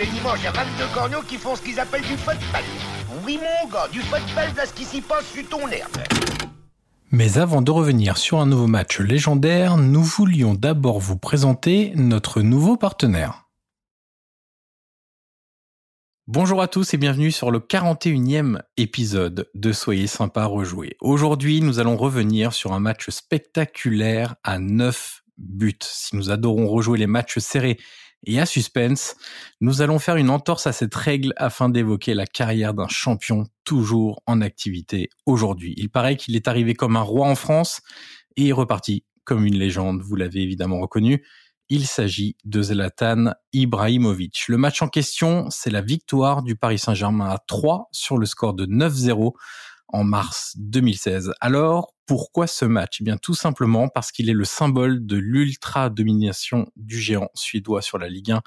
les dimanches, il y a 22 corneaux qui font ce qu'ils appellent du football. Oui mon gars, du ce qui s'y passe sur ton. Mais avant de revenir sur un nouveau match légendaire, nous voulions d'abord vous présenter notre nouveau partenaire. Bonjour à tous et bienvenue sur le 41e épisode de Soyez sympa rejouer. Aujourd'hui, nous allons revenir sur un match spectaculaire à 9 buts. Si nous adorons rejouer les matchs serrés et à suspense, nous allons faire une entorse à cette règle afin d'évoquer la carrière d'un champion toujours en activité aujourd'hui. Il paraît qu'il est arrivé comme un roi en France et est reparti comme une légende, vous l'avez évidemment reconnu. Il s'agit de Zlatan Ibrahimovic. Le match en question, c'est la victoire du Paris Saint-Germain à 3 sur le score de 9-0 en mars 2016. Alors, pourquoi ce match? Eh bien, tout simplement parce qu'il est le symbole de l'ultra-domination du géant suédois sur la Ligue 1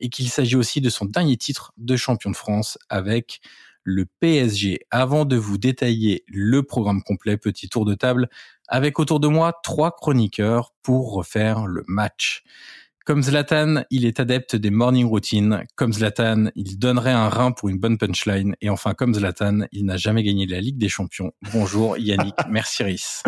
et qu'il s'agit aussi de son dernier titre de champion de France avec le PSG. Avant de vous détailler le programme complet, petit tour de table avec autour de moi trois chroniqueurs pour refaire le match. Comme Zlatan, il est adepte des morning routines. Comme Zlatan, il donnerait un rein pour une bonne punchline. Et enfin, comme Zlatan, il n'a jamais gagné la Ligue des Champions. Bonjour Yannick, merci Rhys.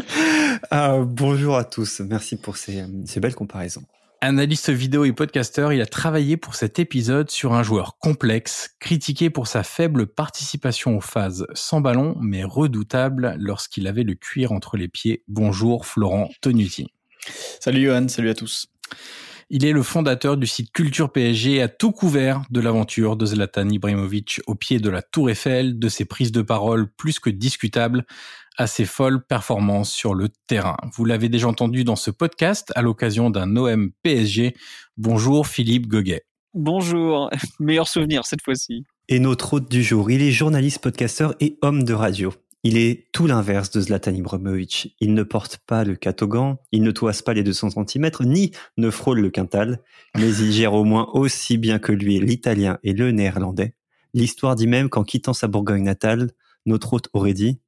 Ah, bonjour à tous, merci pour ces, ces belles comparaisons. Analyste vidéo et podcasteur, il a travaillé pour cet épisode sur un joueur complexe, critiqué pour sa faible participation aux phases sans ballon, mais redoutable lorsqu'il avait le cuir entre les pieds. Bonjour Florent Tonuti. Salut Johan, salut à tous. Il est le fondateur du site Culture PSG et a tout couvert de l'aventure de Zlatan Ibrahimovic au pied de la Tour Eiffel, de ses prises de parole plus que discutables à ses folles performances sur le terrain. Vous l'avez déjà entendu dans ce podcast à l'occasion d'un OM PSG. Bonjour Philippe Goguet. Bonjour, meilleur souvenir cette fois-ci. Et notre hôte du jour, il est journaliste, podcasteur et homme de radio. Il est tout l'inverse de Zlatan Ibrahimovic. Il ne porte pas le catogan, il ne toise pas les 200 cm, ni ne frôle le quintal, mais il gère au moins aussi bien que lui l'italien et le néerlandais. L'histoire dit même qu'en quittant sa Bourgogne natale, notre hôte aurait dit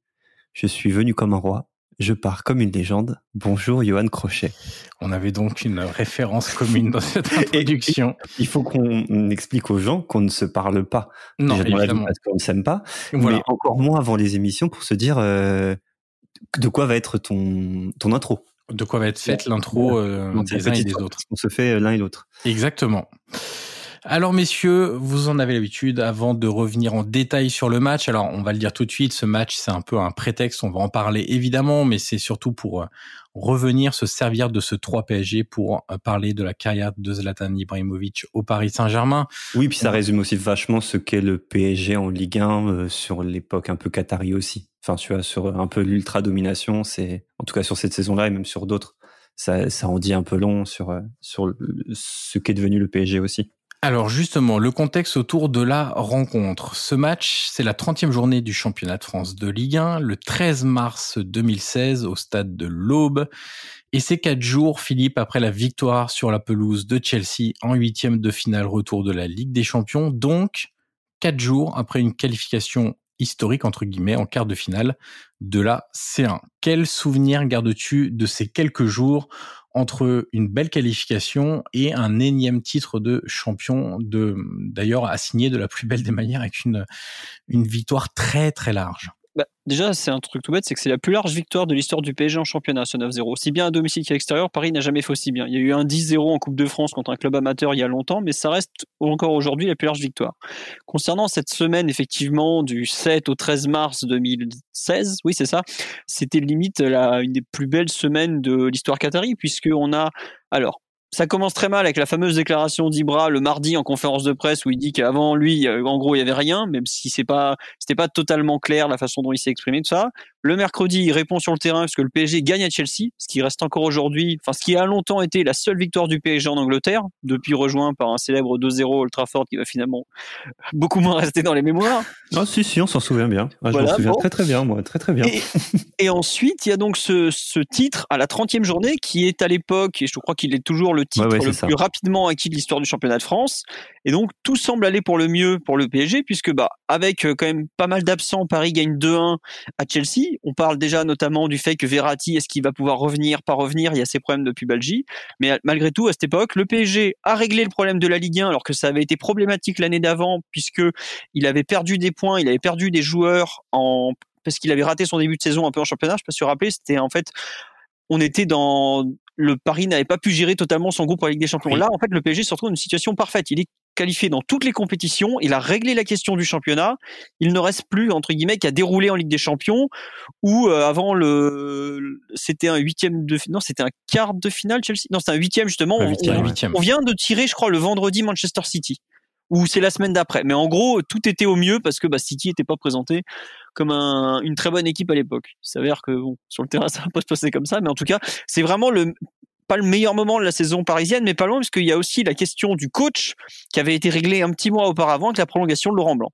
je suis venu comme un roi, je pars comme une légende. Bonjour Johan Crochet. On avait donc une référence commune dans cette introduction. il faut qu'on explique aux gens qu'on ne se parle pas. Non, évidemment. Parce qu'on ne s'aime pas. Voilà. Mais encore moins avant les émissions pour se dire euh, de quoi va être ton, ton intro. De quoi va être faite l'intro euh, des uns et des autres. On se fait l'un et l'autre. Exactement. Alors messieurs, vous en avez l'habitude avant de revenir en détail sur le match. Alors on va le dire tout de suite, ce match c'est un peu un prétexte, on va en parler évidemment, mais c'est surtout pour euh, revenir se servir de ce 3 PSG pour euh, parler de la carrière de Zlatan Ibrahimovic au Paris Saint-Germain. Oui, puis ça résume aussi vachement ce qu'est le PSG en Ligue 1 euh, sur l'époque un peu qatari aussi. Enfin, tu vois, sur un peu l'ultra domination, c'est en tout cas sur cette saison-là et même sur d'autres, ça, ça en dit un peu long sur sur ce qu'est devenu le PSG aussi. Alors justement, le contexte autour de la rencontre. Ce match, c'est la 30e journée du championnat de France de Ligue 1, le 13 mars 2016 au stade de l'Aube. Et c'est quatre jours, Philippe, après la victoire sur la pelouse de Chelsea en huitième de finale retour de la Ligue des Champions. Donc, quatre jours après une qualification historique, entre guillemets, en quart de finale de la C1. Quel souvenir gardes-tu de ces quelques jours entre une belle qualification et un énième titre de champion de d'ailleurs assigné de la plus belle des manières avec une une victoire très très large. Bah, déjà, c'est un truc tout bête, c'est que c'est la plus large victoire de l'histoire du PSG en championnat, ce 9-0. Aussi bien à domicile qu'à l'extérieur, Paris n'a jamais fait aussi bien. Il y a eu un 10-0 en Coupe de France contre un club amateur il y a longtemps, mais ça reste encore aujourd'hui la plus large victoire. Concernant cette semaine, effectivement, du 7 au 13 mars 2016, oui, c'est ça, c'était limite une des plus belles semaines de l'histoire qatari, puisqu'on a, alors, ça commence très mal avec la fameuse déclaration d'Ibra le mardi en conférence de presse où il dit qu'avant lui, en gros, il y avait rien, même si c'est pas, c'était pas totalement clair la façon dont il s'est exprimé tout ça. Le mercredi, il répond sur le terrain parce que le PSG gagne à Chelsea, ce qui reste encore aujourd'hui, enfin, ce qui a longtemps été la seule victoire du PSG en Angleterre, depuis rejoint par un célèbre 2-0 Old Trafford qui va finalement beaucoup moins rester dans les mémoires. Ah, si, si, on s'en souvient bien. Ah, je m'en souviens très, très bien, moi, très, très bien. Et, et ensuite, il y a donc ce, ce titre à la 30e journée qui est à l'époque, et je crois qu'il est toujours le titre le plus rapidement acquis de l'histoire du championnat de France. Et donc tout semble aller pour le mieux pour le PSG, puisque bah avec euh, quand même pas mal d'absents, Paris gagne 2-1 à Chelsea. On parle déjà notamment du fait que Verratti, est-ce qu'il va pouvoir revenir, pas revenir? Il y a ses problèmes depuis Belgique. Mais malgré tout, à cette époque, le PSG a réglé le problème de la Ligue 1, alors que ça avait été problématique l'année d'avant, puisque il avait perdu des points, il avait perdu des joueurs en parce qu'il avait raté son début de saison un peu en championnat. Je peux se rappeler, c'était en fait on était dans le Paris n'avait pas pu gérer totalement son groupe en Ligue des Champions. Là, en fait, le PSG se retrouve dans une situation parfaite. Il est qualifié dans toutes les compétitions. Il a réglé la question du championnat. Il ne reste plus entre guillemets qu'à dérouler en Ligue des Champions. Où euh, avant le, c'était un huitième de, non, c'était un quart de finale Chelsea? Non, c'était un huitième justement. on, on, vient de tirer, je crois, le vendredi Manchester City ou c'est la semaine d'après. Mais en gros, tout était au mieux parce que bah, City n'était pas présenté comme un, une très bonne équipe à l'époque. Il s'avère que bon, sur le terrain, ça va pas se passer comme ça, mais en tout cas, c'est vraiment le pas le meilleur moment de la saison parisienne, mais pas loin, parce qu'il y a aussi la question du coach qui avait été réglée un petit mois auparavant avec la prolongation de Laurent Blanc.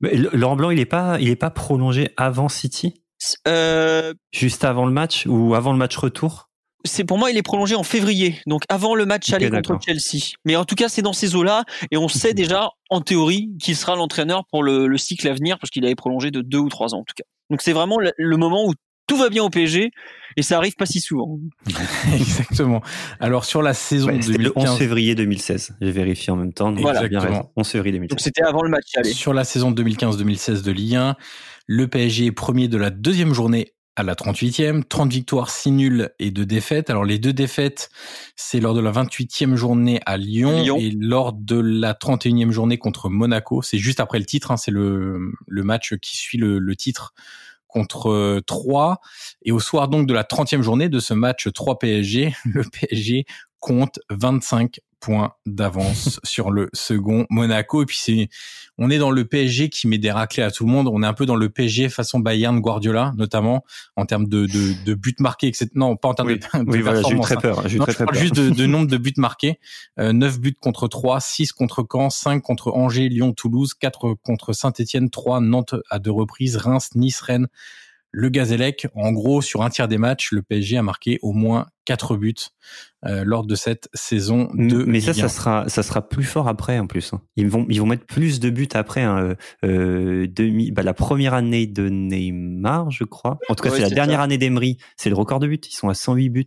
Mais Laurent Blanc, il n'est pas, il est pas prolongé avant City? Euh... Juste avant le match ou avant le match retour? C'est pour moi, il est prolongé en février, donc avant le match aller contre Chelsea. Mais en tout cas, c'est dans ces eaux-là, et on sait déjà, en théorie, qu'il sera l'entraîneur pour le, cycle à venir, parce qu'il avait prolongé de deux ou trois ans en tout cas. Donc c'est vraiment le, moment où tout va bien au PSG, et ça arrive pas si souvent. Exactement. Alors sur la saison ouais, le 11 février 2016, j'ai vérifié en même temps. Donc voilà. bien raison. 11 février 2016. Donc c'était avant le match aller. Sur la saison 2015-2016 de Ligue 1, le PSG est premier de la deuxième journée à la 38e, 30 victoires, 6 nuls et 2 défaites. Alors les deux défaites, c'est lors de la 28e journée à Lyon, et lors de la 31e journée contre Monaco. C'est juste après le titre, hein, c'est le, le match qui suit le, le titre contre 3. Et au soir donc de la 30e journée de ce match 3 PSG, le PSG compte 25 points d'avance sur le second Monaco. Et puis c'est, on est dans le PSG qui met des raclés à tout le monde. On est un peu dans le PSG façon Bayern Guardiola, notamment en termes de, de, de buts marqués, etc. Non, pas en termes de, de oui, voilà, j'ai très peur. J'ai très, peur. Juste de, de, nombre de buts marqués. Euh, 9 buts contre 3, 6 contre Caen, 5 contre Angers, Lyon, Toulouse, 4 contre Saint-Etienne, 3 Nantes à deux reprises, Reims, Nice, Rennes, le Gazélec, en gros, sur un tiers des matchs, le PSG a marqué au moins quatre buts euh, lors de cette saison de. Mais ça, ça sera, ça sera plus fort après en plus. Hein. Ils vont, ils vont mettre plus de buts après. Hein. Euh, demi, bah, la première année de Neymar, je crois. En tout cas, c'est la dernière année d'Emery. C'est le record de buts. Ils sont à 108 buts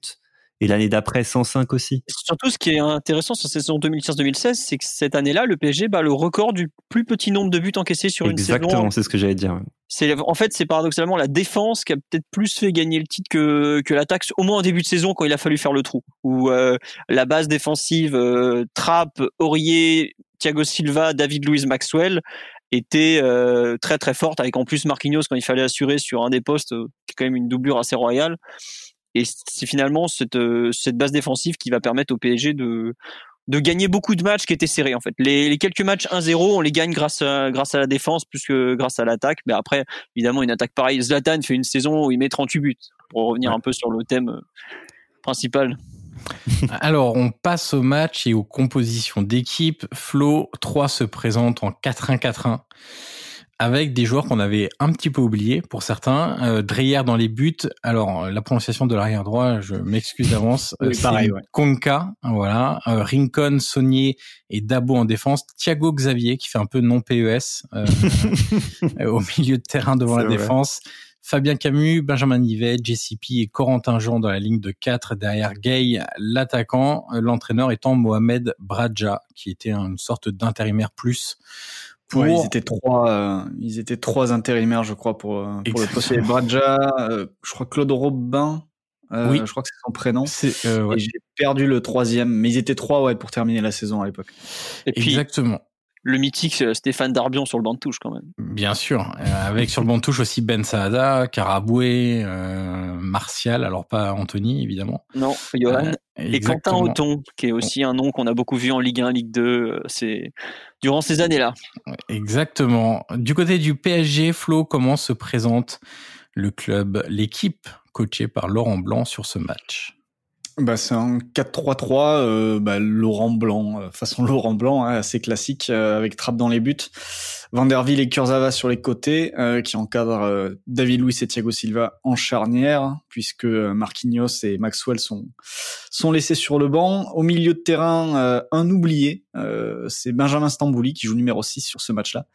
et l'année d'après 105 aussi. Surtout, ce qui est intéressant sur cette saison 2015-2016, c'est que cette année-là, le PSG bat le record du plus petit nombre de buts encaissés sur une saison. Exactement, c'est ce que j'allais dire. C'est en fait, c'est paradoxalement la défense qui a peut-être plus fait gagner le titre que que l'attaque, au moins en début de saison quand il a fallu faire le trou. Où euh, la base défensive euh, Trapp, Aurier, Thiago Silva, David Luiz Maxwell était euh, très très forte avec en plus Marquinhos quand il fallait assurer sur un des postes qui est quand même une doublure assez royale. Et c'est finalement cette, euh, cette base défensive qui va permettre au PSG de, de gagner beaucoup de matchs qui étaient serrés en fait. Les, les quelques matchs 1-0, on les gagne grâce à, grâce à la défense plus que grâce à l'attaque. Mais après, évidemment, une attaque pareille. Zlatan fait une saison où il met 38 buts. Pour revenir un peu sur le thème euh, principal. Alors, on passe au match et aux compositions d'équipe. Flo 3 se présente en 4-1-4-1 avec des joueurs qu'on avait un petit peu oubliés pour certains. Euh, Dreyer dans les buts. Alors la prononciation de l'arrière droit, je m'excuse d'avance. oui, pareil. Ouais. Konka, voilà. Euh, Rincon, Saunier et Dabo en défense. Thiago Xavier qui fait un peu non PES euh, au milieu de terrain devant la défense. Fabien Camus, Benjamin Nivet, JCP et Corentin Jean dans la ligne de 4 derrière Gay, l'attaquant, euh, l'entraîneur étant Mohamed Bradja, qui était une sorte d'intérimaire plus ils étaient trois, euh, ils étaient trois intérimaires, je crois, pour, euh, pour le poste. Bradja, euh, je crois Claude Robin. oui. Je crois que c'est son prénom. Ouais. Et j'ai perdu le troisième, mais ils étaient trois, ouais, pour terminer la saison à l'époque. Exactement le mythique Stéphane Darbion sur le banc de touche quand même. Bien sûr, avec sur le banc de touche aussi Ben Saada, Caraboué, euh, Martial, alors pas Anthony évidemment. Non, Johan. et Quentin Auton, qui est aussi un nom qu'on a beaucoup vu en Ligue 1, Ligue 2, c'est durant ces années-là. Exactement. Du côté du PSG, Flo, comment se présente le club, l'équipe coachée par Laurent Blanc sur ce match? Bah, c'est un 4-3-3, euh, bah, Laurent Blanc, euh, façon Laurent Blanc, hein, assez classique, euh, avec Trappe dans les buts. Vanderville et Kurzawa sur les côtés, qui encadrent David Luiz et Thiago Silva en charnière, puisque Marquinhos et Maxwell sont, sont laissés sur le banc. Au milieu de terrain, un oublié, c'est Benjamin Stambouli qui joue numéro 6 sur ce match-là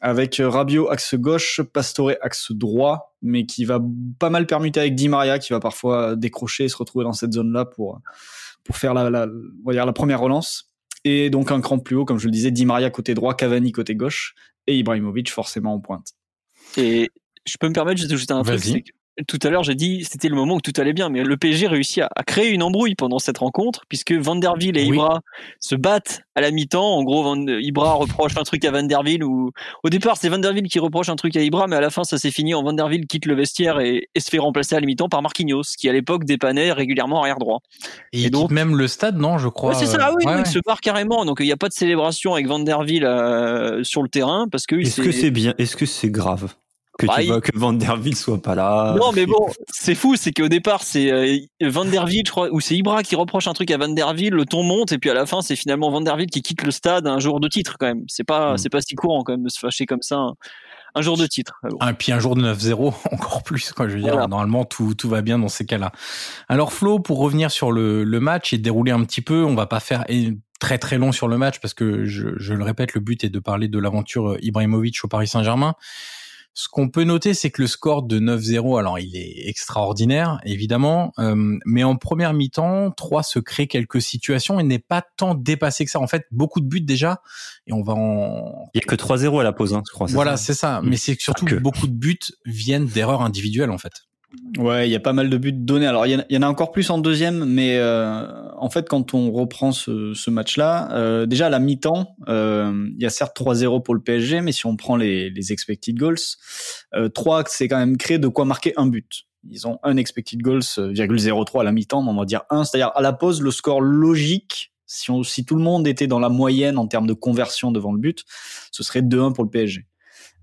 avec Rabiot axe gauche, Pastore axe droit, mais qui va pas mal permuter avec Di Maria, qui va parfois décrocher et se retrouver dans cette zone-là pour pour faire la, la, on va dire la première relance. Et donc un cran plus haut, comme je le disais, Di Maria côté droit, Cavani côté gauche, et Ibrahimovic forcément en pointe. Et je peux me permettre de juste un truc, tout à l'heure, j'ai dit c'était le moment où tout allait bien, mais le PSG réussit à, créer une embrouille pendant cette rencontre, puisque Vanderville et Ibra se battent à la mi-temps. En gros, Van, Ibra reproche un truc à Vanderville, ou au départ c'est Vanderville qui reproche un truc à Ibra, mais à la fin ça s'est fini en Vanderville quitte le vestiaire et, se fait remplacer à la mi-temps par Marquinhos, qui à l'époque dépannait régulièrement arrière droit. Et, donc même le stade, non, je crois. c'est ça, oui, il se barre carrément. Donc il n'y a pas de célébration avec Vanderville euh, sur le terrain parce que. Est-ce que c'est bien Est-ce que c'est grave? Que tu vois que Vanderville soit pas là. Non, mais bon, c'est fou, c'est qu'au départ, c'est euh, Vanderville, je crois, ou c'est Ibra qui reproche un truc à Vanderville, le ton monte, et puis à la fin, c'est finalement Vanderville qui quitte le stade un jour de titre, quand même. C'est pas, mm. c'est pas si courant, quand même, de se fâcher comme ça. Un, jour de titre. Et ah, puis un jour de 9-0, encore plus, quoi. Je veux dire, normalement, tout, tout va bien dans ces cas-là. Alors, Flo, pour revenir sur le, le match et dérouler un petit peu, on va pas faire très très long sur le match parce que je, je le répète, le but est de parler de l'aventure euh, Ibrahimovic au Paris Saint-Germain. Ce qu'on peut noter, c'est que le score de 9-0, alors il est extraordinaire, évidemment, euh, mais en première mi-temps, 3 se crée quelques situations et n'est pas tant dépassé que ça. En fait, beaucoup de buts déjà, et on va en... Il y a que 3-0 à la pause, hein, je crois. Voilà, c'est ça. Mais c'est surtout que beaucoup de buts viennent d'erreurs individuelles, en fait. Ouais, il y a pas mal de buts donnés. Alors, il y, en a encore plus en deuxième, mais euh, en fait, quand on reprend ce, ce match-là, euh, déjà à la mi-temps, euh, il y a certes 3-0 pour le PSG, mais si on prend les, les expected goals, euh, 3, c'est quand même créé de quoi marquer un but. Ils ont un expected goals, 0,03 à la mi-temps, on va dire 1. C'est-à-dire, à la pause, le score logique, si, on, si tout le monde était dans la moyenne en termes de conversion devant le but, ce serait 2-1 pour le PSG.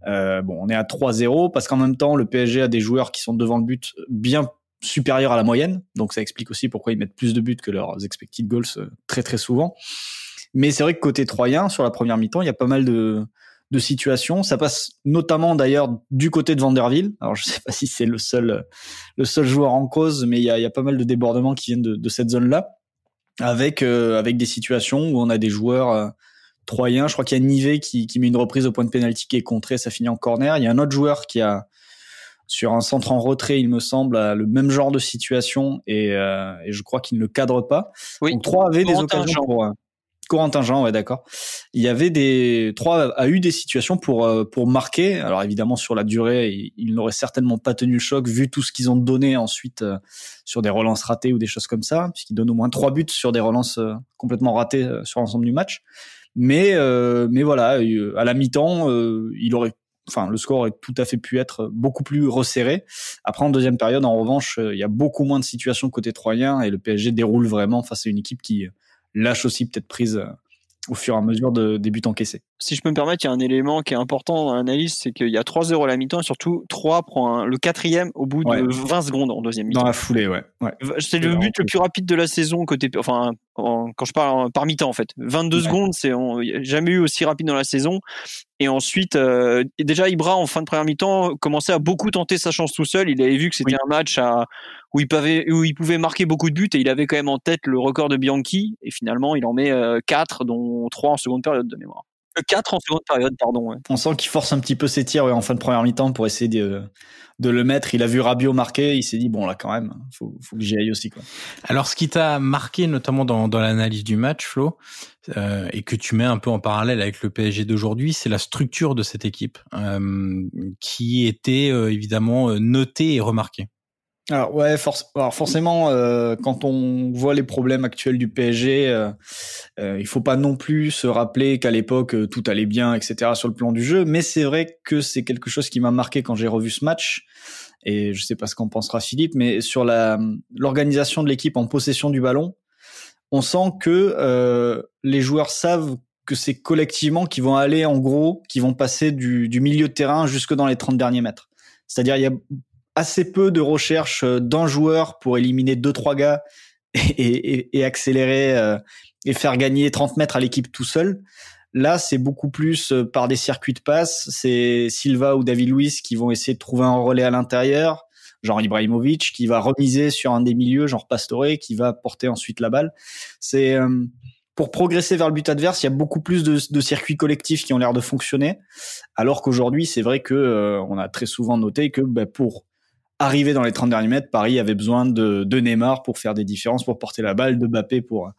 Euh, bon, on est à 3-0 parce qu'en même temps, le PSG a des joueurs qui sont devant le but bien supérieurs à la moyenne. Donc ça explique aussi pourquoi ils mettent plus de buts que leurs expected goals euh, très très souvent. Mais c'est vrai que côté troyen, sur la première mi-temps, il y a pas mal de, de situations. Ça passe notamment d'ailleurs du côté de Vanderville. Alors je sais pas si c'est le seul le seul joueur en cause, mais il y a, pas mal de débordements qui viennent de, de cette zone-là, avec euh, avec des situations où on a des joueurs troyen. Je crois qu'il y a Nivet qui, qui met une reprise au point de pénalty qui est contrée, ça finit en corner. Il y a un autre joueur qui a sur un centre en retrait, il me semble, le même genre de situation et, euh, et je crois qu'il ne le cadre pas. Oui. Donc trois avaient des occasions pour euh, Corentin Jean, ouais, d'accord. Il y avait des trois a eu des situations pour euh, pour marquer. Alors évidemment sur la durée, il, n'aurait certainement pas tenu le choc vu tout ce qu'ils ont donné ensuite sur des relances ratées ou des choses comme ça, puisqu'ils donnent au moins trois buts sur des relances complètement ratées sur l'ensemble du match. Mais euh, mais voilà, euh, à la mi-temps, euh, il aurait enfin le score aurait tout à fait pu être beaucoup plus resserré. Après en deuxième période, en revanche, il y a beaucoup moins de situations côté troyen et le PSG déroule vraiment face à une équipe qui lâche aussi peut-être prise au fur et à mesure de, des buts encaissés. Si je peux me permettre, il y a un élément qui est important dans l'analyse, c'est qu'il y a 3 0 à la mi-temps et surtout 3 prend le quatrième au bout de 20 secondes en deuxième mi-temps. Dans la foulée, ouais. ouais. C'est le but le plus rapide de la saison côté, enfin, quand je parle par mi-temps en fait. 22 secondes, c'est jamais eu aussi rapide dans la saison. Et ensuite, euh, déjà Ibra en fin de première mi-temps commençait à beaucoup tenter sa chance tout seul. Il avait vu que c'était un match à, où il, pouvait, où il pouvait marquer beaucoup de buts et il avait quand même en tête le record de Bianchi. Et finalement, il en met 4, euh, dont 3 en seconde période de mémoire. 4 euh, en seconde période, pardon. On sent qu'il force un petit peu ses tirs en fin de première mi-temps pour essayer de, de le mettre. Il a vu Rabiot marquer, il s'est dit bon là quand même, faut, faut que j'y aille aussi quoi. Alors ce qui t'a marqué notamment dans, dans l'analyse du match, Flo, euh, et que tu mets un peu en parallèle avec le PSG d'aujourd'hui, c'est la structure de cette équipe euh, qui était euh, évidemment notée et remarquée. Alors ouais, alors forcément, euh, quand on voit les problèmes actuels du PSG, euh, euh, il faut pas non plus se rappeler qu'à l'époque euh, tout allait bien, etc. sur le plan du jeu. Mais c'est vrai que c'est quelque chose qui m'a marqué quand j'ai revu ce match. Et je sais pas ce qu'en pensera Philippe, mais sur la l'organisation de l'équipe en possession du ballon, on sent que euh, les joueurs savent que c'est collectivement qui vont aller en gros, qui vont passer du, du milieu de terrain jusque dans les 30 derniers mètres. C'est-à-dire il y a assez peu de recherche euh, d'un joueur pour éliminer deux trois gars et, et, accélérer euh, et faire gagner 30 mètres à l'équipe tout seul. Là, c'est beaucoup plus euh, par des circuits de passe. C'est Silva ou David Luiz qui vont essayer de trouver un relais à l'intérieur, genre Ibrahimovic, qui va remiser sur un des milieux, genre Pastore, qui va porter ensuite la balle. C'est euh, pour progresser vers le but adverse, il y a beaucoup plus de, de circuits collectifs qui ont l'air de fonctionner, alors qu'aujourd'hui, c'est vrai que on a très souvent noté que ben, pour arrivé dans les 30 derniers mètres, Paris avait besoin de, de, Neymar pour faire des différences, pour porter la balle, de Mbappé pour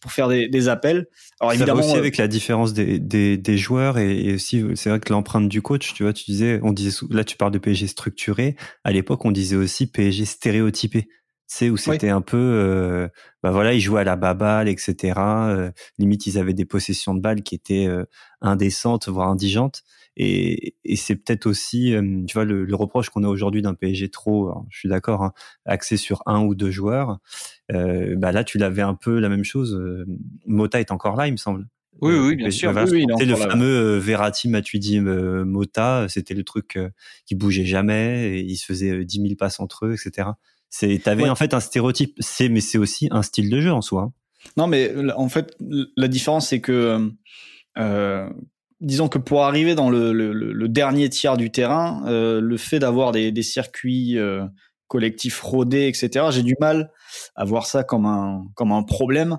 pour faire des, des appels. Alors évidemment aussi euh, avec la différence des, des, des joueurs et, aussi c'est vrai que l'empreinte du coach, tu vois, tu disais, on disait là tu parles de PSG structuré. À l'époque, on disait aussi PSG stéréotypé. C'est où c'était un peu, euh, bah voilà, ils jouaient à la baballe, etc. Euh, limite, ils avaient des possessions de balles qui étaient euh, indécentes, voire indigentes. Et, et c'est peut-être aussi, euh, tu vois, le, le reproche qu'on a aujourd'hui d'un PSG trop, je suis d'accord, hein, axé sur un ou deux joueurs. Euh, bah là, tu l'avais un peu la même chose. Euh, Mota est encore là, il me semble. Oui, oui, bien sûr. Oui, c'était le fameux Verratti, Matuidi, Mota. C'était le truc qui bougeait jamais et ils se faisaient 10 000 passes entre eux, etc. C'est, t'avais en fait un stéréotype. C'est, mais c'est aussi un style de jeu en soi. Non, mais en fait, la différence, c'est que euh, disons que pour arriver dans le, le, le dernier tiers du terrain, euh, le fait d'avoir des, des, circuits euh, collectifs rodés, etc., j'ai du mal à voir ça comme un, comme un problème.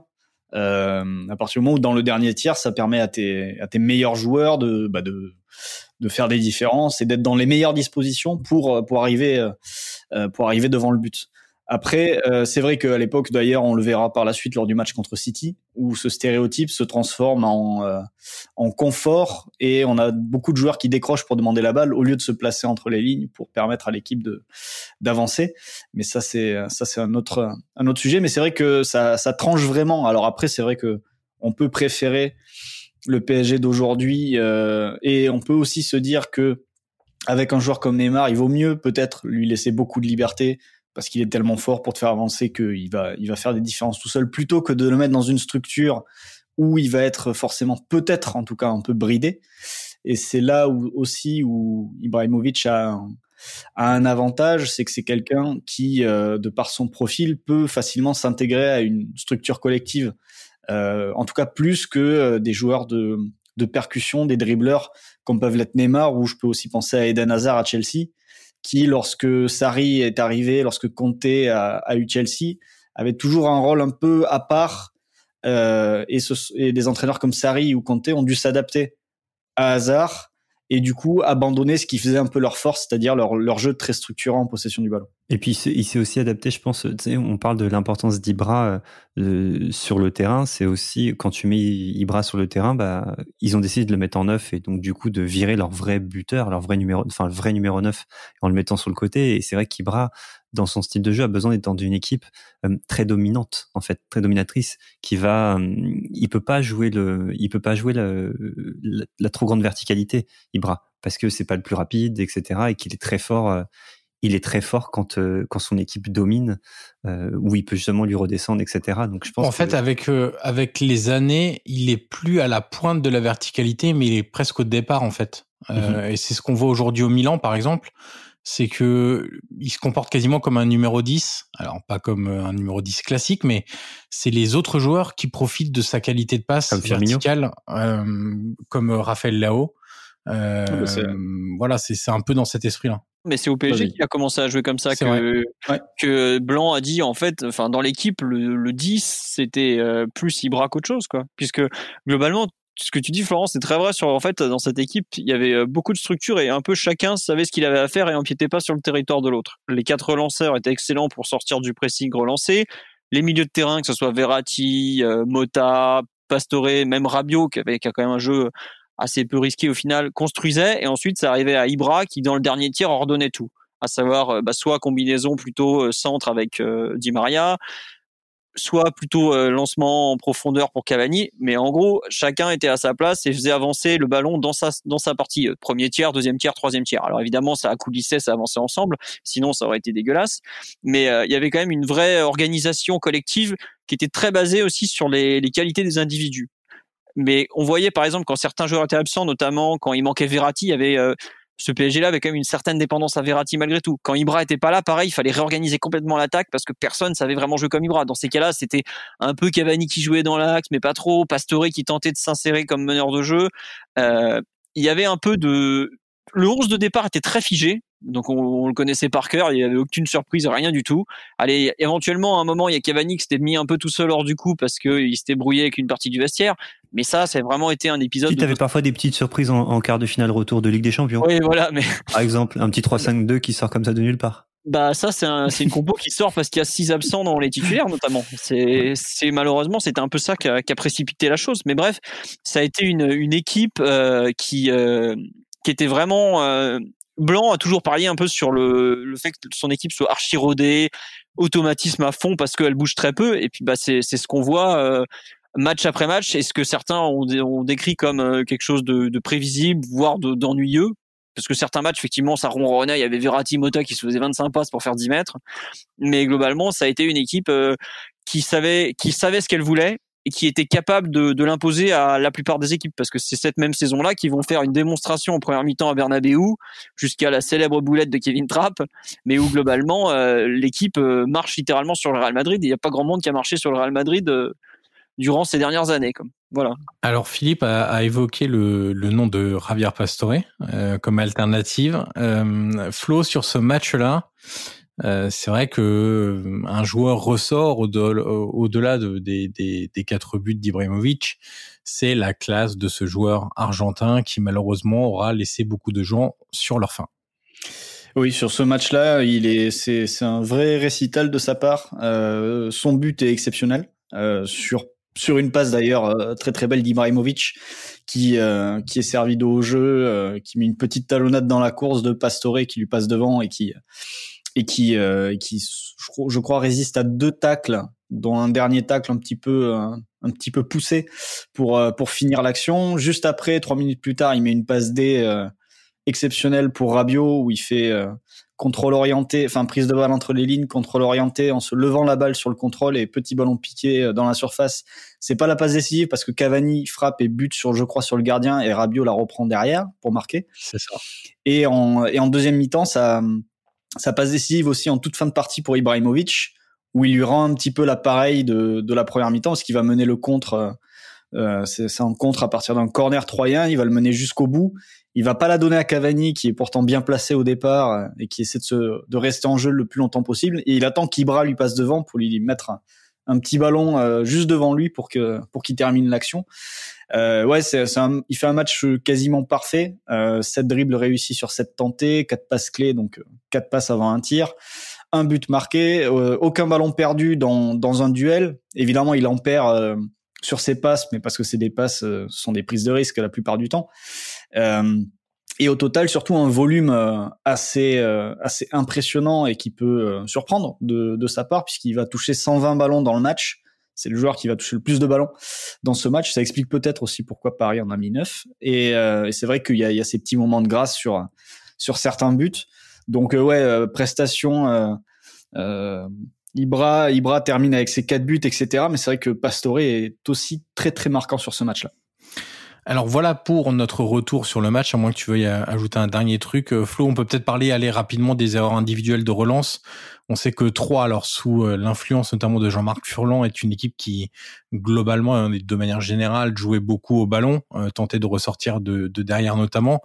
Euh, à partir du moment où dans le dernier tiers, ça permet à tes, à tes meilleurs joueurs de, bah de, de faire des différences et d'être dans les meilleures dispositions pour, pour, arriver, euh, pour arriver devant le but. Après, euh, c'est vrai qu'à l'époque, d'ailleurs, on le verra par la suite lors du match contre City, où ce stéréotype se transforme en, euh, en confort et on a beaucoup de joueurs qui décrochent pour demander la balle au lieu de se placer entre les lignes pour permettre à l'équipe de d'avancer. Mais ça, c'est ça, c'est un autre un autre sujet. Mais c'est vrai que ça, ça tranche vraiment. Alors après, c'est vrai que on peut préférer le PSG d'aujourd'hui euh, et on peut aussi se dire que avec un joueur comme Neymar, il vaut mieux peut-être lui laisser beaucoup de liberté parce qu'il est tellement fort pour te faire avancer qu'il va, il va faire des différences tout seul, plutôt que de le mettre dans une structure où il va être forcément, peut-être en tout cas, un peu bridé. Et c'est là où aussi où Ibrahimovic a un, a un avantage, c'est que c'est quelqu'un qui, euh, de par son profil, peut facilement s'intégrer à une structure collective. Euh, en tout cas, plus que euh, des joueurs de, de percussion, des dribbleurs comme peuvent l'être Neymar, ou je peux aussi penser à Eden Hazard à Chelsea, qui, lorsque Sarri est arrivé, lorsque Conte a, a eu Chelsea, avait toujours un rôle un peu à part. Euh, et, ce, et, des entraîneurs comme Sarri ou Conte ont dû s'adapter à Hazard et du coup abandonner ce qui faisait un peu leur force, c'est-à-dire leur, leur jeu très structurant en possession du ballon. Et puis il s'est aussi adapté, je pense. On parle de l'importance d'Ibra euh, sur le terrain. C'est aussi quand tu mets Ibra sur le terrain, bah ils ont décidé de le mettre en neuf et donc du coup de virer leur vrai buteur, leur vrai numéro, enfin le vrai numéro 9 en le mettant sur le côté. Et c'est vrai qu'Ibra dans son style de jeu a besoin d'être dans une équipe euh, très dominante en fait, très dominatrice qui va euh, il peut pas jouer le il peut pas jouer la, la, trop grande verticalité Ibra parce que c'est pas le plus rapide etc et qu'il est très fort euh, il est très fort quand quand son équipe domine où il peut justement lui redescendre etc donc je pense en fait avec avec les années il est plus à la pointe de la verticalité mais il est presque au départ en fait. Mm-hmm. et c'est ce qu'on voit aujourd'hui au Milan par exemple c'est que il se comporte quasiment comme un numéro 10. Alors pas comme euh, un numéro 10 classique, mais c'est les autres joueurs qui profitent de sa qualité de passe verticale, euh, comme Raphaël Lao. Euh, ah bah, voilà, c'est un peu dans cet esprit-là. Mais c'est au PSG qui a commencé à jouer comme ça que, que Blanc a dit en fait, enfin dans l'équipe le, le 10 c'était euh, plus Ibra qu'autre chose quoi, puisque globalement ce que tu dis, Florence, c'est très vrai. En fait, dans cette équipe, il y avait euh, beaucoup de structures et un peu chacun savait ce qu'il avait à faire et empiétait pas sur le territoire de l'autre. Les quatre relanceurs étaient excellents pour sortir du pressing relancé. Les milieux de terrain, que ce soit Verratti, euh, Mota, Pastore, même Rabiot, qui avait qui a quand même un jeu assez peu risqué au final, construisait. Et ensuite, ça arrivait à Ibra qui, dans le dernier tir, ordonnait tout à savoir euh, bah, soit combinaison plutôt centre avec Di Maria, soit plutôt euh, lancement en profondeur pour Cavani, mais en gros, chacun était à sa place et faisait avancer le ballon dans sa dans sa partie euh, premier tiers, deuxième tiers, troisième tiers. Alors évidemment, ça a coulissé, ça avançait ensemble, sinon ça aurait été dégueulasse. Mais euh, il y avait quand même une vraie organisation collective qui était très basée aussi sur les, les qualités des individus. Mais on voyait par exemple quand certains joueurs étaient absents, notamment quand il manquait Verratti, il y avait ce PSG-là avait quand même une certaine dépendance à Verratti malgré tout. Quand Ibra était pas là, pareil, il fallait réorganiser complètement l'attaque parce que personne savait vraiment jouer comme Ibra. Dans ces cas-là, c'était un peu Cavani qui jouait dans l'axe, mais pas trop. Pastore qui tentait de s'insérer comme meneur de jeu. Euh, il y avait un peu de le 11 de départ était très figé, donc on, le connaissait par cœur, il n'y avait aucune surprise, rien du tout. Allez, éventuellement à un moment il y a Cavani qui s'était mis un peu tout seul hors du coup parce qu'il s'était brouillé avec une partie du vestiaire, mais ça, ça a vraiment été un épisode. Tu avais parfois des petites surprises en, quart de finale retour de Ligue des Champions. Oui, voilà, mais par exemple un petit 3-5-2 qui sort comme ça de nulle part. Bah ça c'est un, une compo qui sort parce qu'il y a six absents dans les titulaires notamment. C'est c'est malheureusement c'était un peu ça qui a, qui a, précipité la chose. Mais bref, ça a été une, une équipe euh, qui euh, qui était vraiment euh, Blanc a toujours parié un peu sur le, le fait que son équipe soit archi rodée, automatisme à fond parce qu'elle bouge très peu. Et puis bah c'est ce qu'on voit euh, match après match et ce que certains ont, ont décrit comme euh, quelque chose de, de prévisible, voire d'ennuyeux. parce que certains matchs, effectivement, ça ronronnait. Il y avait Verratti Mota qui se faisait 25 passes pour faire 10 mètres. Mais globalement, ça a été une équipe qui savait, qui savait ce qu'elle voulait et qui était capable de, l'imposer à la plupart des équipes parce que c'est cette même saison-là qu'ils vont faire une démonstration en première mi-temps à Bernabeu jusqu'à la célèbre boulette de Kevin Trapp mais où globalement euh, l'équipe euh, marche littéralement sur le Real Madrid il n'y a pas grand monde qui a marché sur le Real Madrid euh, durant ces dernières années comme voilà. Alors Philippe a, évoqué le, nom de Javier Pastore comme alternative. Flo sur ce match-là, euh, c'est vrai que euh, un joueur ressort au-delà de, des, quatre buts d'Ibrahimovic, c'est la classe de ce joueur argentin qui malheureusement aura laissé beaucoup de gens sur leur faim. Oui, sur ce match-là, il est, c'est, un vrai récital de sa part. Euh, son but est exceptionnel sur sur une passe d'ailleurs très très belle d'Ibrahimovic qui qui est servi de haut jeu, qui met une petite talonnade dans la course de Pastore qui lui passe devant et qui et qui, euh, qui je crois, résiste à deux tacles, dont un dernier tacle un petit peu, un, un petit peu poussé pour euh, pour finir l'action. Juste après, trois minutes plus tard, il met une passe D euh, exceptionnelle pour Rabiot où il fait euh, contrôle orienté, enfin prise de balle entre les lignes, contrôle orienté en se levant la balle sur le contrôle et petit ballon piqué dans la surface. C'est pas la passe décisive parce que Cavani frappe et bute sur, je crois, sur le gardien et Rabiot la reprend derrière pour marquer. C'est ça. Et en, et en deuxième mi-temps, ça, ça passe décisive aussi en toute fin de partie pour Ibrahimovic, où il lui rend un petit peu l'appareil de, de la première mi-temps, ce qui va mener le contre. Euh, euh c'est un contre à partir d'un corner troyen, il va le mener jusqu'au bout. Il va pas la donner à Cavani, qui est pourtant bien placé au départ euh, et qui essaie de, se, de rester en jeu le plus longtemps possible. Et il attend qu'Ibra lui passe devant pour lui mettre un, petit ballon euh, juste devant lui pour que pour qu'il termine l'action. Euh, ouais, c'est, il fait un match quasiment parfait. Euh, 7 dribbles réussis sur 7 tentés, 4 passes clés, donc 4 euh, passes avant un tir, un but marqué, euh, aucun ballon perdu dans, dans un duel. Évidemment, il en perd euh, sur ses passes, mais parce que c'est des passes, ce sont des prises de risque la plupart du temps. Et au total, surtout un volume assez assez impressionnant et qui peut surprendre de, de sa part, puisqu'il va toucher 120 ballons dans le match c'est le joueur qui va toucher le plus de ballons dans ce match. Ça explique peut-être aussi pourquoi Paris en a mis neuf. Et, euh, et c'est vrai qu'il y y a ces petits moments de grâce sur sur certains buts. Donc euh, ouais, euh, prestation. Ibra, Ibra termine avec ses quatre buts, etc. Mais c'est vrai que Pastore est aussi très très marquant sur ce match-là. Alors voilà pour notre retour sur le match, à moins que tu veuilles ajouter un dernier truc. Flo, on peut peut-être parler aller rapidement des erreurs individuelles de relance. On sait que 3, alors sous euh, l'influence notamment de Jean-Marc Furlan, est une équipe qui globalement, de manière générale, jouait beaucoup au ballon, euh, tentait de ressortir de, derrière notamment.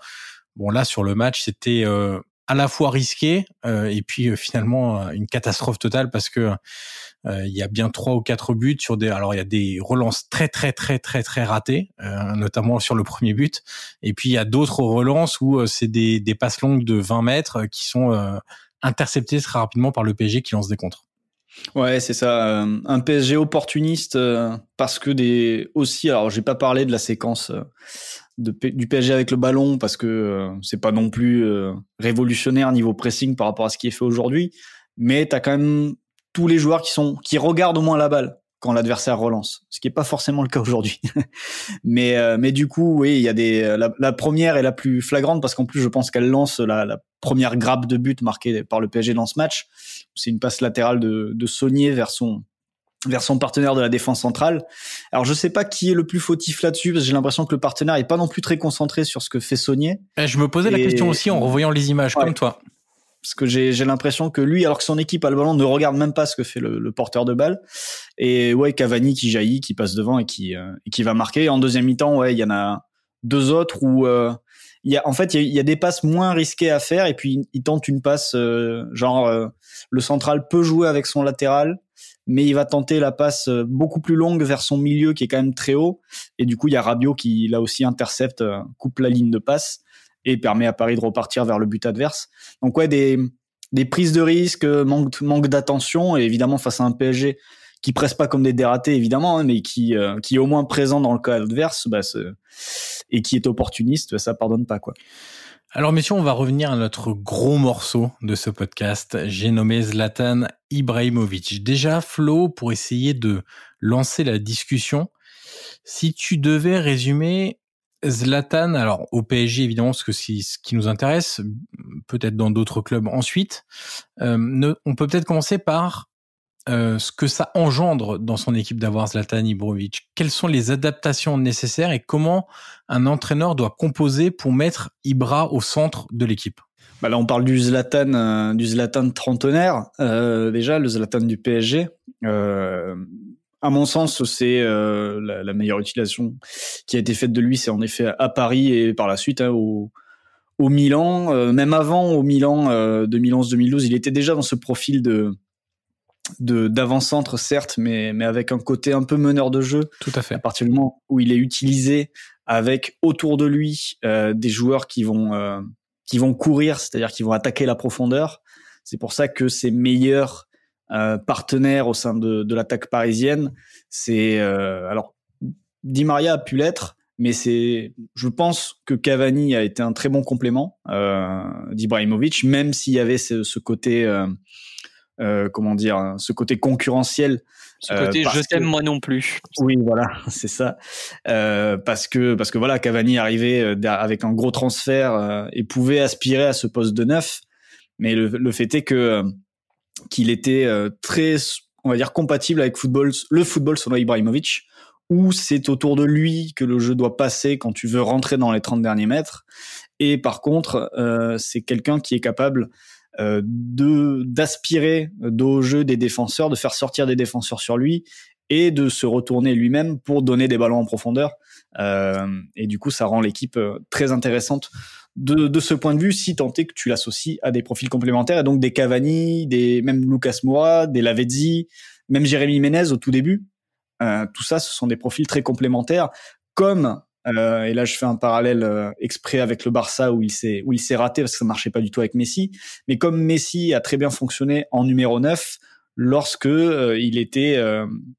Bon là sur le match, c'était euh, à la fois risqué et puis finalement une catastrophe totale parce que il y a bien trois ou quatre buts sur des alors il y a des relances très très très très très ratées notamment sur le premier but et puis il y a d'autres relances où c'est des, des passes longues de 20 mètres qui sont intercepté très rapidement par le PSG qui lance des contres. Ouais, c'est ça. Euh, un PSG opportuniste euh, parce que des aussi. Alors, j'ai pas parlé de la séquence euh, du PSG avec le ballon parce que c'est pas non plus révolutionnaire niveau pressing par rapport à ce qui est fait aujourd'hui. Mais t'as quand même tous les joueurs qui sont qui regardent au moins la balle quand l'adversaire relance, ce qui est pas forcément le cas aujourd'hui. mais euh, mais du coup, oui, il y a des la, la, première est la plus flagrante parce qu'en plus, je pense qu'elle lance la, la, première grappe de but marquée par le PSG dans ce match. C'est une passe latérale de, de Saunier vers son vers son partenaire de la défense centrale. Alors je sais pas qui est le plus fautif là-dessus parce que j'ai l'impression que le partenaire est pas non plus très concentré sur ce que fait Saunier. Eh, je me posais la question aussi en revoyant les images comme toi. Parce que j'ai l'impression que lui, alors que son équipe a le ballon, ne regarde même pas ce que fait le, porteur de balle. Et ouais, Cavani qui jaillit, qui passe devant et qui euh, qui va marquer. En deuxième mi-temps, ouais, il y en a deux autres où euh, il y a en fait il y a, des passes moins risquées à faire et puis il tente une passe euh, genre le central peut jouer avec son latéral mais il va tenter la passe beaucoup plus longue vers son milieu qui est quand même très haut. Et du coup, il y a Rabiot qui là aussi intercepte, coupe la ligne de passe et permet à Paris de repartir vers le but adverse. Donc ouais, des, des prises de risque, manque, manque d'attention et évidemment face à un PSG qui presse pas comme des dératés évidemment, hein, mais qui euh, qui est au moins présent dans le cas adverse, bah, et qui est opportuniste, ça pardonne pas quoi. Alors messieurs, on va revenir à notre gros morceau de ce podcast. J'ai nommé Zlatan Ibrahimovic. Déjà, Flo, pour essayer de lancer la discussion, si tu devais résumer Zlatan, alors au PSG évidemment, parce que ce qui nous intéresse, peut-être dans d'autres clubs ensuite, euh, on peut peut-être commencer par euh, ce que ça engendre dans son équipe d'avoir Zlatan Ibrahimovic. Quelles sont les adaptations nécessaires et comment un entraîneur doit composer pour mettre Ibra au centre de l'équipe? Bah là, on parle du Zlatan, euh, du Zlatan trentenaire. Déjà, le Zlatan du PSG. À mon sens, c'est la, meilleure utilisation qui a été faite de lui, c'est en effet à Paris et par la suite hein, au, au Milan. même avant, au Milan 2011-2012, il était déjà dans ce profil de de d'avant-centre certes, mais mais avec un côté un peu meneur de jeu. Tout à fait. À partir du moment où il est utilisé avec autour de lui euh, des joueurs qui vont euh, qui vont courir, c'est-à-dire qui vont attaquer la profondeur. C'est pour ça que ses meilleurs euh, partenaires au sein de, de l'attaque parisienne, c'est alors Di Maria a pu l'être, mais c'est, je pense que Cavani a été un très bon complément euh, d'Ibrahimovic, même s'il y avait ce, ce côté euh, comment dire, ce côté concurrentiel. Ce côté euh, je t'aime moi non plus. Oui, voilà, c'est ça. Euh, parce que parce que voilà, Cavani arrivait avec un gros transfert et pouvait aspirer à ce poste de neuf, mais le, le fait est que qu'il était très, on va dire, compatible avec football, le football selon Ibrahimovic, où c'est autour de lui que le jeu doit passer quand tu veux rentrer dans les 30 derniers mètres. Et par contre, euh, c'est quelqu'un qui est capable euh, d'aspirer au jeu des défenseurs, de faire sortir des défenseurs sur lui et de se retourner lui-même pour donner des ballons en profondeur. Euh, et du coup, ça rend l'équipe euh, très intéressante de, de ce point de vue, si tant est que tu l'associes à des profils complémentaires, et donc des Cavani, des même Lucas Moura, des Lavezzi, même Jérémy Menez au tout début. Euh, tout ça, ce sont des profils très complémentaires, comme euh, et là, je fais un parallèle euh, exprès avec le Barça où il s'est où il s'est raté parce que ça marchait pas du tout avec Messi. Mais comme Messi a très bien fonctionné en numéro 9 lorsque euh, il était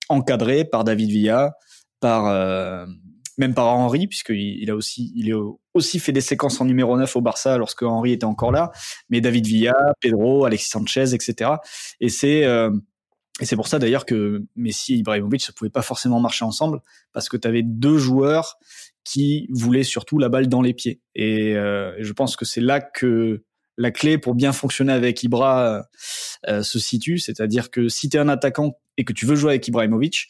encadré par David Villa, par même par Henri puisqu'il il a aussi il est aussi fait des séquences en numéro 9 au Barça lorsque Henri était encore là. Mais David Villa, Pedro, Alexis Sanchez, etc. Et c'est et c'est pour ça d'ailleurs que Messi et Ibrahimovic ne pouvaient pas forcément marcher ensemble parce que tu avais deux joueurs qui voulait surtout la balle dans les pieds. Et euh, je pense que c'est là que la clé pour bien fonctionner avec Ibra euh, se situe, c'est-à-dire que si tu es un attaquant et que tu veux jouer avec Ibrahimovic,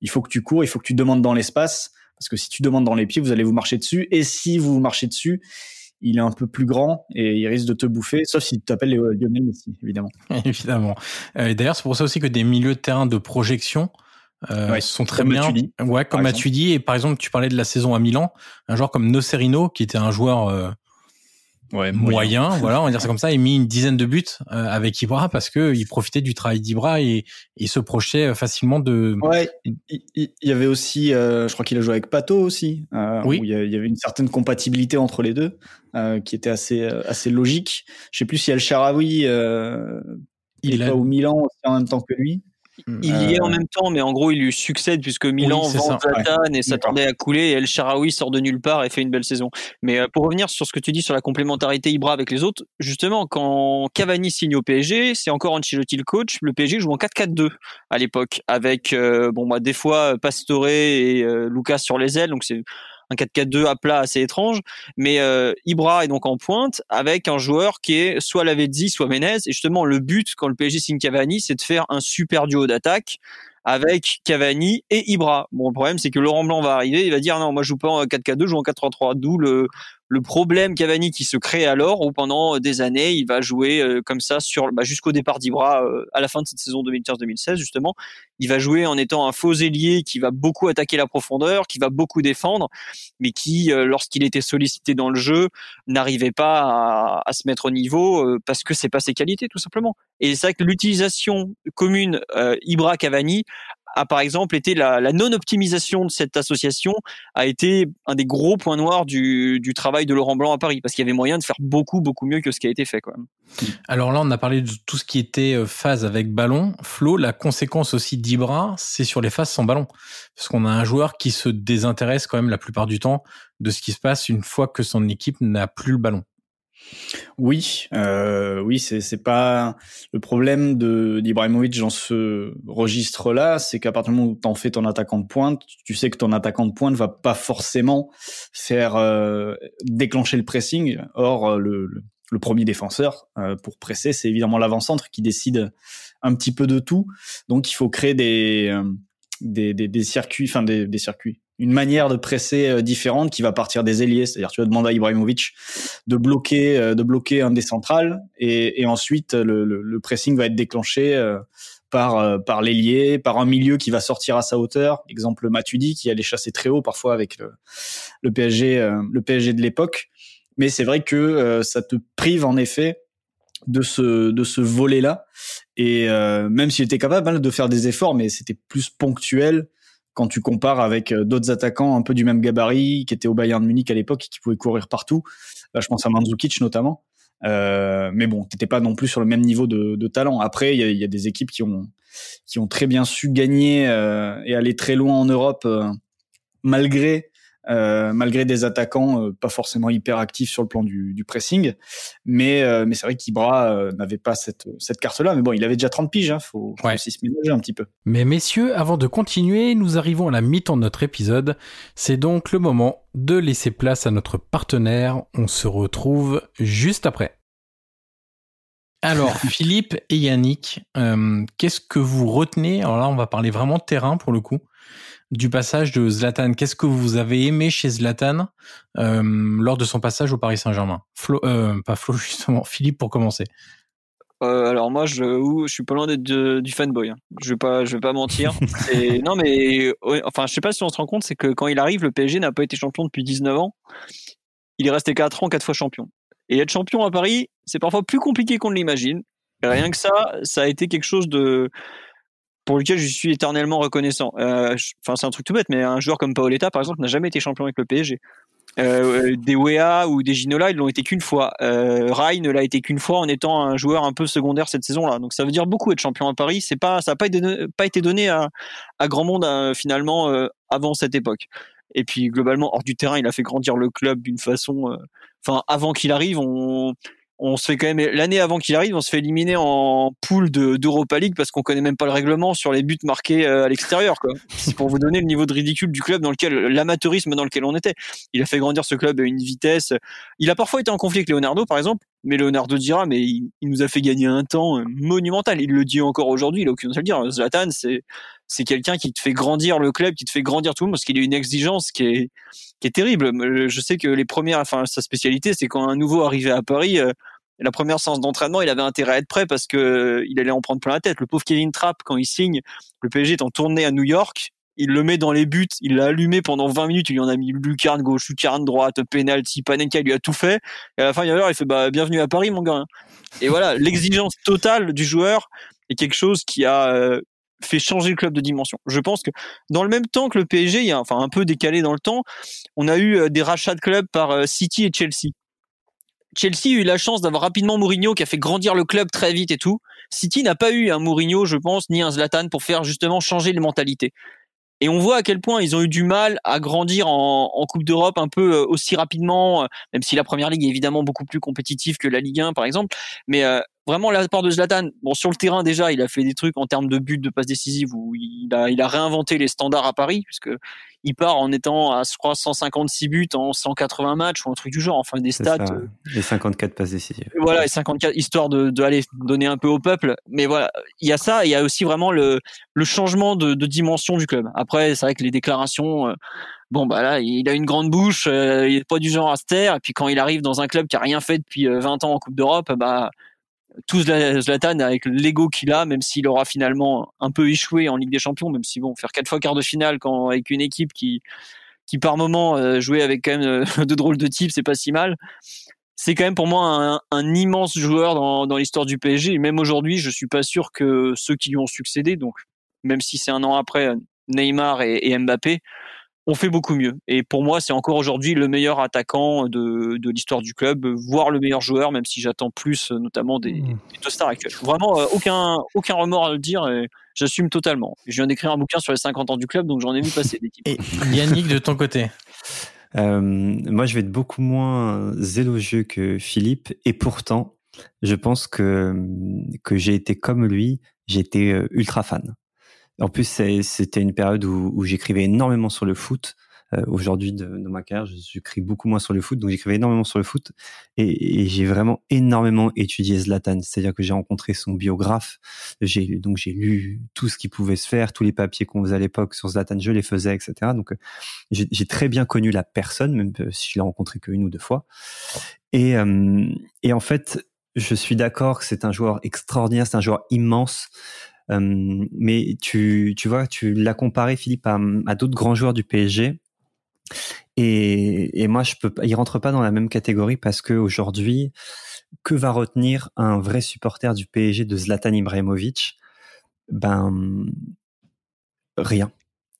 il faut que tu cours, il faut que tu demandes dans l'espace, parce que si tu demandes dans les pieds, vous allez vous marcher dessus, et si vous vous marchez dessus, il est un peu plus grand et il risque de te bouffer, sauf si tu t'appelles Lionel Messi, évidemment. évidemment. Euh, et d'ailleurs, c'est pour ça aussi que des milieux de terrain de projection euh, sont très bien. ouais, comme Matuidi. Et par exemple, tu parlais de la saison à Milan, un joueur comme Nocerino, qui était un joueur euh, ouais, moyen, voilà, on va dire ça comme ça, il mis une dizaine de buts euh, avec Ibra parce que il profitait du travail d'Ibra et il se projetait euh, facilement de. Ouais, il, y avait aussi, euh, je crois qu'il a joué avec Pato aussi. oui. il y avait une certaine compatibilité entre les deux qui était assez assez logique. Je sais plus si El Sharawi il, est pas au Milan aussi en même temps que lui. Il y est en euh, même temps, mais en gros, il lui succède puisque Milan vend Zlatan et s'attendait à couler. Et El Sharawi sort de nulle part et fait une belle saison. Mais euh, pour revenir sur ce que tu dis sur la complémentarité Ibra avec les autres, justement, quand Cavani signe au PSG, c'est encore Ancelotti le coach. Le PSG joue en 4-4-2 à l'époque, avec euh, bon, bah, des fois Pastore et Lucas sur les ailes. Donc c'est un 4-4-2 à plat assez étrange. Mais euh, Ibra est donc en pointe avec un joueur qui est soit Lavezzi, soit Menez. Et justement, le but quand le PSG signe Cavani, c'est de faire un super duo d'attaque avec Cavani et Ibra. Bon, le problème, c'est que Laurent Blanc va arriver, il va dire non, moi je joue pas en 4-4-2, je joue en 4-3-3. D'où le, le problème Cavani qui se crée alors où pendant des années il va jouer euh, comme ça sur bah, jusqu'au départ d'Ibra euh, à la fin de cette saison 2015-2016 justement il va jouer en étant un faux ailier qui va beaucoup attaquer la profondeur qui va beaucoup défendre mais qui euh, lorsqu'il était sollicité dans le jeu n'arrivait pas à, à, se mettre au niveau parce que c'est pas ses qualités tout simplement. Et c'est vrai que l'utilisation commune Ibra Cavani a par exemple été la, non-optimisation de cette association a été un des gros points noirs du, du travail de Laurent Blanc à Paris parce qu'il y avait moyen de faire beaucoup beaucoup mieux que ce qui a été fait quand même. Alors là on a parlé de tout ce qui était euh, phase avec ballon. Flo, la conséquence aussi d'Ibra, c'est sur les phases sans ballon parce qu'on a un joueur qui se désintéresse quand même la plupart du temps de ce qui se passe une fois que son équipe n'a plus le ballon. Oui, euh, oui, c'est pas le problème de d'Ibrahimovic dans ce registre-là, c'est qu'à partir du moment où t'en fais ton attaquant de pointe, tu sais que ton attaquant de pointe va pas forcément faire euh, déclencher le pressing. Or, euh, le, le, premier défenseur euh, pour presser, c'est évidemment l'avant-centre qui décide un petit peu de tout. Donc, il faut créer des euh, des, des, des circuits, enfin des, des circuits, une manière de presser euh, différente qui va partir des ailiers. C'est-à-dire, tu vas demander à Ibrahimovic de bloquer, euh, de bloquer un des centrales et, et ensuite le, le, pressing va être déclenché euh, par par l'ailier, par un milieu qui va sortir à sa hauteur. Exemple Matuidi qui allait chasser très haut parfois avec le, le PSG, le PSG de l'époque. Mais c'est vrai que ça te prive en effet de ce de ce volet là et même s'il était capable hein, de faire des efforts mais c'était plus ponctuel quand tu compares avec euh, d'autres attaquants un peu du même gabarit qui étaient au Bayern de Munich à l'époque et qui pouvaient courir partout. Là, je pense à Mandzukic notamment. Euh, mais bon, t'étais pas non plus sur le même niveau de, de talent. Après, il y a, y a, des équipes qui ont qui ont très bien su gagner euh, et aller très loin en Europe euh, malgré euh, malgré des attaquants euh, pas forcément hyper actifs sur le plan du, du pressing. Mais, euh, mais c'est vrai qu'Ibra n'avait pas cette, cette carte-là. Mais bon, il avait déjà 30 piges, hein, faut, faut aussi se ménager un petit peu. Mais messieurs, avant de continuer, nous arrivons à la mi-temps de notre épisode. C'est donc le moment de laisser place à notre partenaire. On se retrouve juste après. Alors, Philippe et Yannick, euh, qu'est-ce que vous retenez? Alors là, on va parler vraiment de terrain pour le coup du passage de Zlatan. Qu'est-ce que vous avez aimé chez Zlatan euh, lors de son passage au Paris Saint-Germain? Flo, euh, pas Flo justement, Philippe pour commencer. Euh, alors moi, je, je suis pas loin d'être du fanboy. Hein. Je vais pas, je vais pas mentir. non, mais enfin, je sais pas si on se rend compte, c'est que quand il arrive, le PSG n'a pas été champion depuis 19 ans. Il est resté 4 ans, 4 fois champion. Et être champion à Paris, c'est parfois plus compliqué qu'on ne l'imagine. Rien que ça, ça a été quelque chose de pour lequel je suis éternellement reconnaissant. Euh, enfin, c'est un truc tout bête, mais un joueur comme Paoletta, par exemple, n'a jamais été champion avec le PSG. Euh, des Wea ou des Ginola, ils l'ont été qu'une fois. Euh, Rai ne l'a été qu'une fois en étant un joueur un peu secondaire cette saison-là. Donc ça veut dire beaucoup être champion à Paris. C'est pas, ça n'a pas, pas, été donné à, à grand monde euh, finalement euh, avant cette époque. Et puis globalement hors du terrain, il a fait grandir le club d'une façon. Euh, enfin, avant qu'il arrive, on on se fait quand même l'année avant qu'il arrive, on se fait éliminer en poule d'Europa League parce qu'on connaît même pas le règlement sur les buts marqués euh, à l'extérieur. C'est pour vous donner le niveau de ridicule du club dans lequel l'amateurisme dans lequel on était. Il a fait grandir ce club à une vitesse. Il a parfois été en conflit avec Leonardo, par exemple, mais Leonardo dira, mais il, nous a fait gagner un temps euh, monumental. Il le dit encore aujourd'hui, il a aucune à le dire. Zlatan, c'est c'est quelqu'un qui te fait grandir le club, qui te fait grandir tout le monde parce qu'il a une exigence qui est qui est terrible. Je sais que les premières, enfin sa spécialité, c'est quand un nouveau arrivait à Paris. La première séance d'entraînement, il avait intérêt à être prêt parce que euh, il allait en prendre plein la tête. Le pauvre Kevin Trapp, quand il signe, le PSG est en tournée à New York, il le met dans les buts, il l'a allumé pendant 20 minutes, il lui en a mis lucarne gauche, lucarne droite, penalty, Panenka, il lui a tout fait. Et à la fin, il, y a il fait bah bienvenue à Paris mon gars. Et voilà, l'exigence totale du joueur est quelque chose qui a euh, fait changer le club de dimension. Je pense que dans le même temps que le PSG, il y a enfin un peu décalé dans le temps, on a eu euh, des rachats de clubs par City et Chelsea. Chelsea a eu la chance d'avoir rapidement Mourinho qui a fait grandir le club très vite et tout. City n'a pas eu un Mourinho, je pense, ni un Zlatan pour faire justement changer les mentalités. Et on voit à quel point ils ont eu du mal à grandir en, Coupe d'Europe un peu euh, aussi rapidement, euh, même si la Première Ligue est évidemment beaucoup plus compétitive que la Ligue 1 par exemple. Mais euh, vraiment l'apport de Zlatan. Bon, sur le terrain déjà, il a fait des trucs en termes de buts, de passes décisives où il a, il a réinventé les standards à Paris, puisque il part en étant à, je crois, 156 buts en 180 matchs ou un truc du genre. Enfin, des stats. Ça. Les 54 passes décisives. Voilà, les 54, histoire de, de aller donner un peu au peuple. Mais voilà, il y a ça, il y a aussi vraiment le, le changement de, de dimension du club. Après, c'est vrai que les déclarations, euh, bon bah là il a une grande bouche, euh, il est pas du genre à se taire et puis quand il arrive dans un club qui a rien fait depuis 20 ans en Coupe d'Europe, bah tout Zlatan avec l'ego qu'il a, même s'il aura finalement un peu échoué en Ligue des Champions, même si bon, faire quatre fois quart de finale avec une équipe qui par moment euh, jouait avec quand même euh, de drôles de types, c'est pas si mal. C'est quand même pour moi un, immense joueur dans, l'histoire du PSG. Même aujourd'hui, je suis pas sûr que ceux qui lui ont succédé, donc même si c'est un an après Neymar et Mbappé, on fait beaucoup mieux. Et pour moi, c'est encore aujourd'hui le meilleur attaquant de, de l'histoire du club, voire le meilleur joueur, même si j'attends plus, notamment des, mmh. des, deux stars actuels. Vraiment, euh, aucun, aucun remords à le dire. Et j'assume totalement. Je viens d'écrire un bouquin sur les 50 ans du club, donc j'en ai vu passer des types. Et Yannick, de ton côté euh, Moi, je vais être beaucoup moins élogieux que Philippe. Et pourtant, je pense que, que j'ai été comme lui. J'étais euh, ultra fan. En plus, c'était une période où, j'écrivais énormément sur le foot. Euh, Aujourd'hui, dans ma carrière, j'écris beaucoup moins sur le foot, donc j'écrivais énormément sur le foot. Et, j'ai vraiment énormément étudié Zlatan. C'est-à-dire que j'ai rencontré son biographe. J'ai donc j'ai lu tout ce qui pouvait se faire, tous les papiers qu'on faisait à l'époque sur Zlatan, je les faisais, etc. Donc j'ai très bien connu la personne, même si je l'ai rencontré qu'une ou deux fois. Et, euh, et en fait, je suis d'accord que c'est un joueur extraordinaire, c'est un joueur immense. Euh, mais tu, tu vois, tu l'as comparé, Philippe, à, à d'autres grands joueurs du PSG. Et, et, moi, je peux, il rentre pas dans la même catégorie parce que aujourd'hui, que va retenir un vrai supporter du PSG de Zlatan Ibrahimovic? Ben rien.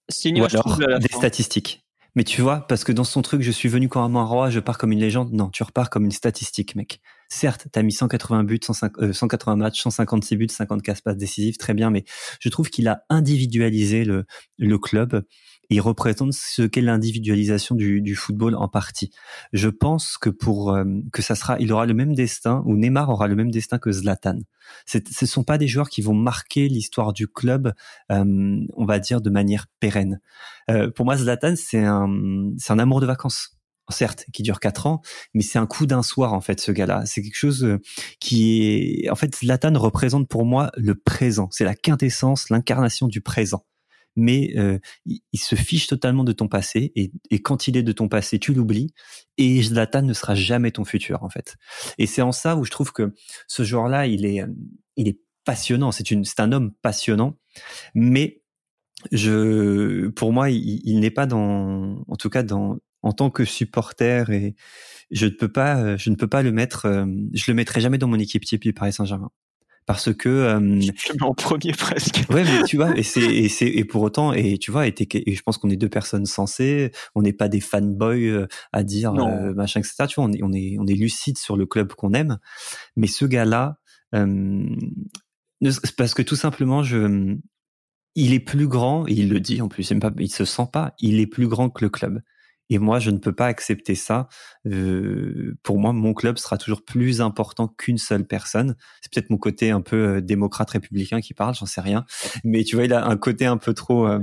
Signe Ou alors des statistiques. Mais tu vois, parce que dans son truc, je suis venu comme un roi, je pars comme une légende. Non, tu repars comme une statistique, mec. Certes, t'as mis 180 buts, 150, 180 matchs, 156 buts, 54 passes décisives, très bien, mais je trouve qu'il a individualisé le, le club il représente ce qu'est l'individualisation du, du, football en partie. Je pense que pour euh, que ça sera, il aura le même destin ou Neymar aura le même destin que Zlatan. Ce ne sont pas des joueurs qui vont marquer l'histoire du club, euh, on va dire de manière pérenne. Euh, pour moi, Zlatan c'est un c'est un amour de vacances certes, qui dure quatre ans, mais c'est un coup d'un soir en fait ce gars-là. C'est quelque chose euh, qui est, en fait, Zlatan représente pour moi le présent. C'est la quintessence, l'incarnation du présent mais euh, il, se fiche totalement de ton passé et, quand il est de ton passé, tu l'oublies et Zlatan ne sera jamais ton futur en fait. Et c'est en ça où je trouve que ce joueur-là, il est, il est passionnant. C'est une, c'est un homme passionnant, mais je, pour moi, il, il n'est pas dans, en tout cas dans, en tant que supporter et je ne peux pas, je ne peux pas le mettre, euh, je le mettrai jamais dans mon équipe type du Paris Saint-Germain parce que euh, je mets en premier presque. Ouais, mais tu vois, et c'est et c'est et pour autant et tu vois, et, et je pense qu'on est deux personnes sensées, on n'est pas des fanboys euh, à dire euh, machin etc. Tu vois, on est on est on est lucide sur le club qu'on aime, mais ce gars-là, euh, parce que tout simplement, je il est plus grand, et il le dit en plus, il, pas, il se sent pas, il est plus grand que le club. Et moi, je ne peux pas accepter ça. Euh, pour moi, mon club sera toujours plus important qu'une seule personne. C'est peut-être mon côté un peu euh, démocrate républicain qui parle, j'en sais rien. Mais tu vois, il a un côté un peu trop, euh,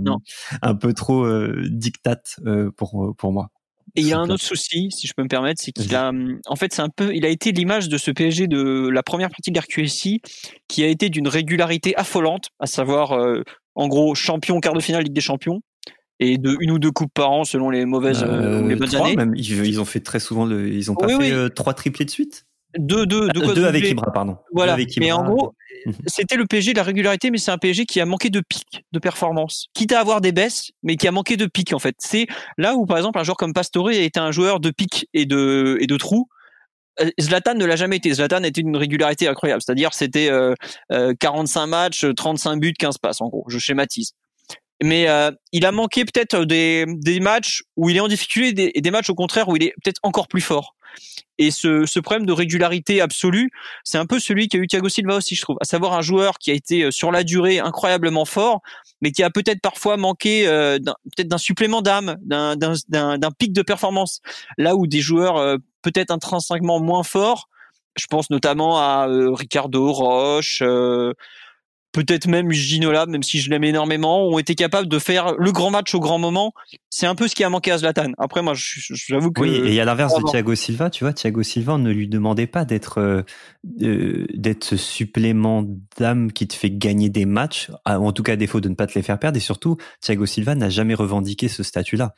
un peu trop dictate pour pour moi. Et il y a un autre souci, si je peux me permettre, c'est qu'il a, en fait, c'est un peu, il a été l'image de ce PSG de la première partie de l'RQSI, qui a été d'une régularité affolante, à savoir, en gros, champion, quart de finale, Ligue des Champions, et de une ou deux coupes par an selon les mauvaises euh, ou les bonnes années. Même. Ils, ont fait très souvent le, ils ont pas fait euh, trois triplés de suite? Deux, deux, deux, deux avec Ibra, pardon. Voilà. mais en gros, c'était le PSG de la régularité, mais c'est un PSG qui a manqué de pic de performance. Quitte à avoir des baisses, mais qui a manqué de pic en fait. C'est là où par exemple un joueur comme Pastore a été un joueur de pic et de et de trous. Euh, Zlatan ne l'a jamais été. Zlatan était une régularité incroyable. C'est-à-dire, c'était euh, 45 matchs, 35 buts, 15 passes, en gros. Je schématise mais euh, il a manqué peut-être des, des matchs où il est en difficulté et des, matchs au contraire où il est peut-être encore plus fort. Et ce, ce problème de régularité absolue, c'est un peu celui qu'a eu Thiago Silva aussi, je trouve. À savoir un joueur qui a été euh, sur la durée incroyablement fort, mais qui a peut-être parfois manqué euh, peut-être d'un supplément d'âme, d'un, pic de performance. Là où des joueurs peut-être intrinsèquement moins forts Je pense notamment à Ricardo Roche, peut-être même Ginola, même si je l'aime énormément, ont été capables de faire le grand match au grand moment. C'est un peu ce qui a manqué à Zlatan. Après, moi, j'avoue que. Oui, et à l'inverse de Thiago Silva, tu vois, Thiago Silva ne lui demandait pas d'être euh, d'être ce supplément d'âme qui te fait gagner des matchs, en tout cas à défaut de ne pas te les faire perdre. Et surtout, Thiago Silva n'a jamais revendiqué ce statut-là,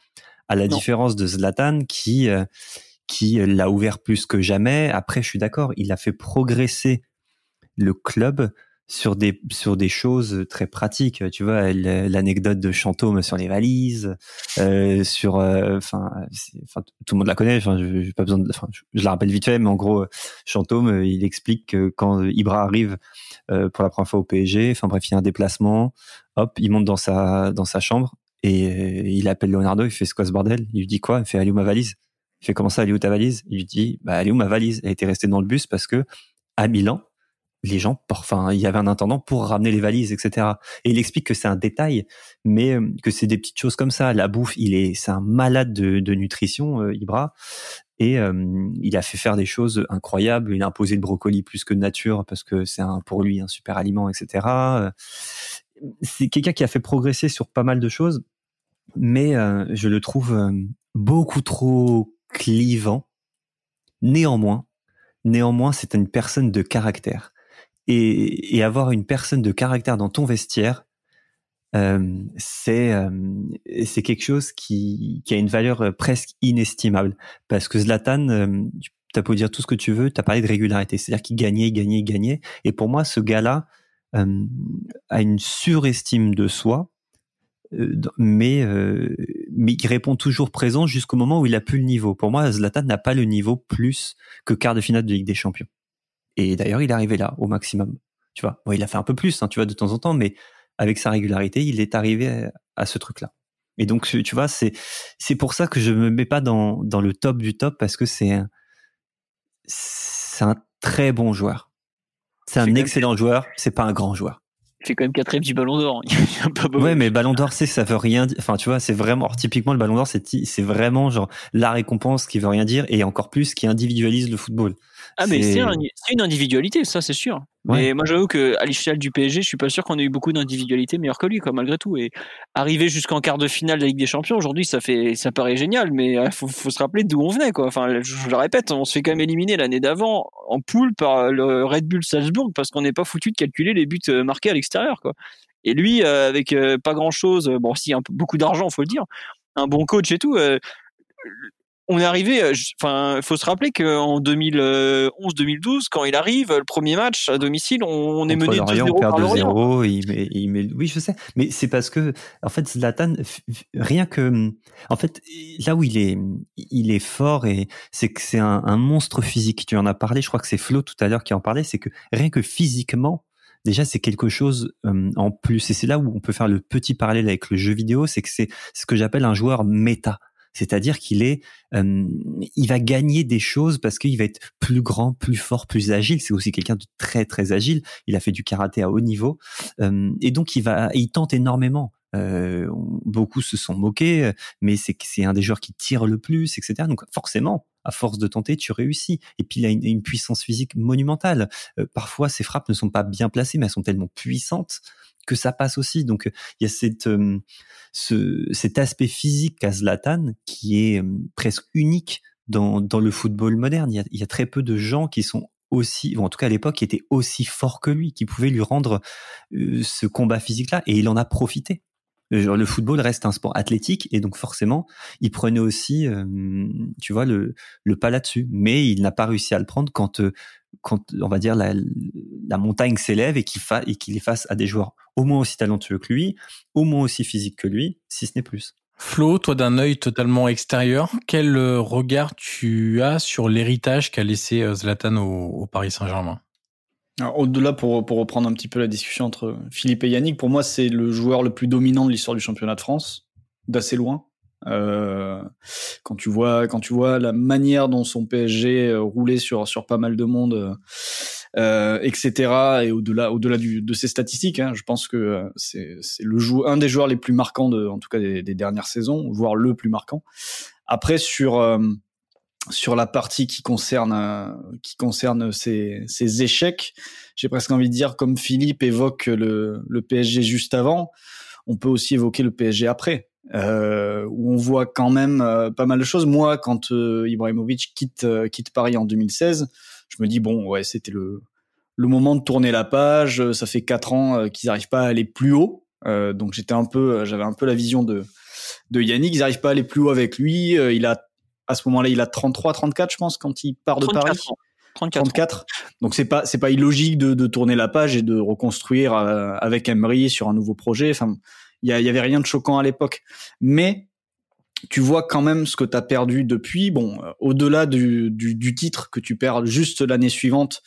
à la différence de Zlatan qui euh, qui l'a ouvert plus que jamais. Après, je suis d'accord, il a fait progresser le club sur des sur des choses très pratiques. Tu vois l'anecdote de Chantôme sur les valises euh, sur euh, enfin tout le monde la connaît enfin j'ai pas besoin de enfin je, la rappelle vite fait mais en gros Chantôme euh, il explique que quand Ibra arrive euh, pour la première fois au PSG enfin bref il y a un déplacement hop il monte dans sa dans sa chambre et il appelle Leonardo il fait ce quoi ce bordel? Il lui dit quoi? Il fait allez où ma valise? Il fait comment ça allez où ta valise? Il lui dit bah allez où ma valise? Elle était restée dans le bus parce que à Milan les gens, enfin, il y avait un intendant pour ramener les valises, etc. Et il explique que c'est un détail, mais euh, que c'est des petites choses comme ça. La bouffe, il est, c'est un malade de, nutrition, euh, Ibra, et euh, il a fait faire des choses incroyables. Il a imposé le brocoli plus que de nature parce que c'est un, pour lui un super aliment, etc. C'est quelqu'un qui a fait progresser sur pas mal de choses, mais je le trouve beaucoup trop clivant. Néanmoins, néanmoins, c'est une personne de caractère et, avoir une personne de caractère dans ton vestiaire, euh, c'est euh, c'est quelque chose qui, a une valeur euh, presque inestimable parce que Zlatan tu as beau dire tout ce que tu veux, tu as parlé de régularité, c'est-à-dire qu'il gagnait, gagnait, gagnait et pour moi ce gars-là a une surestime de soi mais mais il répond toujours présent jusqu'au moment où il a plus le niveau. Pour moi, Zlatan n'a pas le niveau plus que quart de finale de Ligue des Champions. Et d'ailleurs, il est arrivé là au maximum. Tu vois, il a fait un peu plus, hein, tu vois, de temps en temps, mais avec sa régularité, il est arrivé à, ce truc-là. Et donc, tu vois, c'est c'est pour ça que je me mets pas dans dans le top du top parce que c'est un, c'est un très bon joueur. C'est un excellent joueur. C'est pas un grand joueur. Fait quand même quatrième du Ballon d'Or. ouais, mais Ballon d'Or, c'est ça veut rien dire. Enfin, tu vois, c'est vraiment typiquement le Ballon d'Or, c'est c'est vraiment genre la récompense qui veut rien dire et encore plus qui individualise le football. Ah, mais c'est une individualité, ça, c'est sûr. Mais moi, j'avoue qu'à l'échelle du PSG, je suis pas sûr qu'on ait eu beaucoup d'individualités meilleures que lui, quoi, malgré tout. Et arriver jusqu'en quart de finale de la Ligue des Champions, aujourd'hui, ça fait, ça paraît génial, mais il euh, faut, se rappeler d'où on venait, quoi. Enfin, je, le répète, on se fait quand même éliminer l'année d'avant en poule par le Red Bull Salzbourg parce qu'on n'est pas foutu de calculer les buts euh, marqués à l'extérieur, quoi. Et lui, euh, avec pas grand chose, bon, si, un, beaucoup d'argent, faut le dire, un bon coach et tout, on est arrivé, euh, enfin, il faut se rappeler qu'en 2011-2012, quand il arrive, le premier match à domicile, on, est mené 2-0 par Lorient. Il met, il met, oui, je sais, mais c'est parce que, en fait, Zlatan, rien que, en fait, là où il est, il est fort et c'est que c'est un, monstre physique. Tu en as parlé, je crois que c'est Flo tout à l'heure qui en parlait, c'est que rien que physiquement, déjà c'est quelque chose euh, en plus et c'est là où on peut faire le petit parallèle avec le jeu vidéo c'est que c'est ce que j'appelle un joueur méta c'est-à-dire qu'il est, euh, il va gagner des choses parce qu'il va être plus grand, plus fort, plus agile. C'est aussi quelqu'un de très très agile. Il a fait du karaté à haut niveau euh, et donc il va, il tente énormément. Euh, beaucoup se sont moqués, mais c'est c'est un des joueurs qui tire le plus, etc. Donc forcément, à force de tenter, tu réussis. Et puis il a une, puissance physique monumentale. parfois, ses frappes ne sont pas bien placées, mais elles sont tellement puissantes que ça passe aussi. Donc il y a cette, ce, cet aspect physique à Zlatan qui est presque unique dans, dans le football moderne. Il y, a, il y a très peu de gens qui sont aussi, ou en tout cas à l'époque, qui étaient aussi forts que lui, qui pouvaient lui rendre ce combat physique-là, et il en a profité. Le football reste un sport athlétique et donc forcément, il prenait aussi, tu vois, le, le pas là-dessus. Mais il n'a pas réussi à le prendre quand quand on va dire la, la montagne s'élève et qu'il fa, qu'il est face à des joueurs au moins aussi talentueux que lui, au moins aussi physique que lui, si ce n'est plus. Flo, toi d'un œil totalement extérieur, quel euh, regard tu as sur l'héritage qu'a laissé euh, Zlatan au, Paris Saint-Germain? Au-delà, pour, pour reprendre un petit peu la discussion entre Philippe et Yannick, pour moi c'est le joueur le plus dominant de l'histoire du championnat de France, d'assez loin. Euh, quand tu vois quand tu vois la manière dont son PSG euh, roulait sur sur pas mal de monde, euh, etc. Et au-delà au-delà de ses statistiques, hein, je pense que euh, c'est c'est le jou un des joueurs les plus marquants de en tout cas des, des, dernières saisons, voire le plus marquant. Après sur sur la partie qui concerne qui concerne ces, ces échecs, j'ai presque envie de dire comme Philippe évoque le, le PSG juste avant, on peut aussi évoquer le PSG après. Euh, où on voit quand même euh, pas mal de choses. Moi, quand euh, Ibrahimovic quitte quitte Paris en 2016, je me dis bon, ouais, c'était le le moment de tourner la page. Ça fait quatre ans qu'ils n'arrivent pas à aller plus haut, donc j'étais un peu, j'avais un peu la vision de de Yannick. Ils n'arrivent pas à aller plus haut avec lui. il a à ce moment-là, il a 33, 34, je pense, quand il part de Paris. 34. 34. Donc c'est pas c'est pas illogique de, de tourner la page et de reconstruire avec Emery sur un nouveau projet. Enfin, il y, avait rien de choquant à l'époque. Mais tu vois quand même ce que tu as perdu depuis. Bon, euh, au-delà du, du, titre que tu perds juste l'année suivante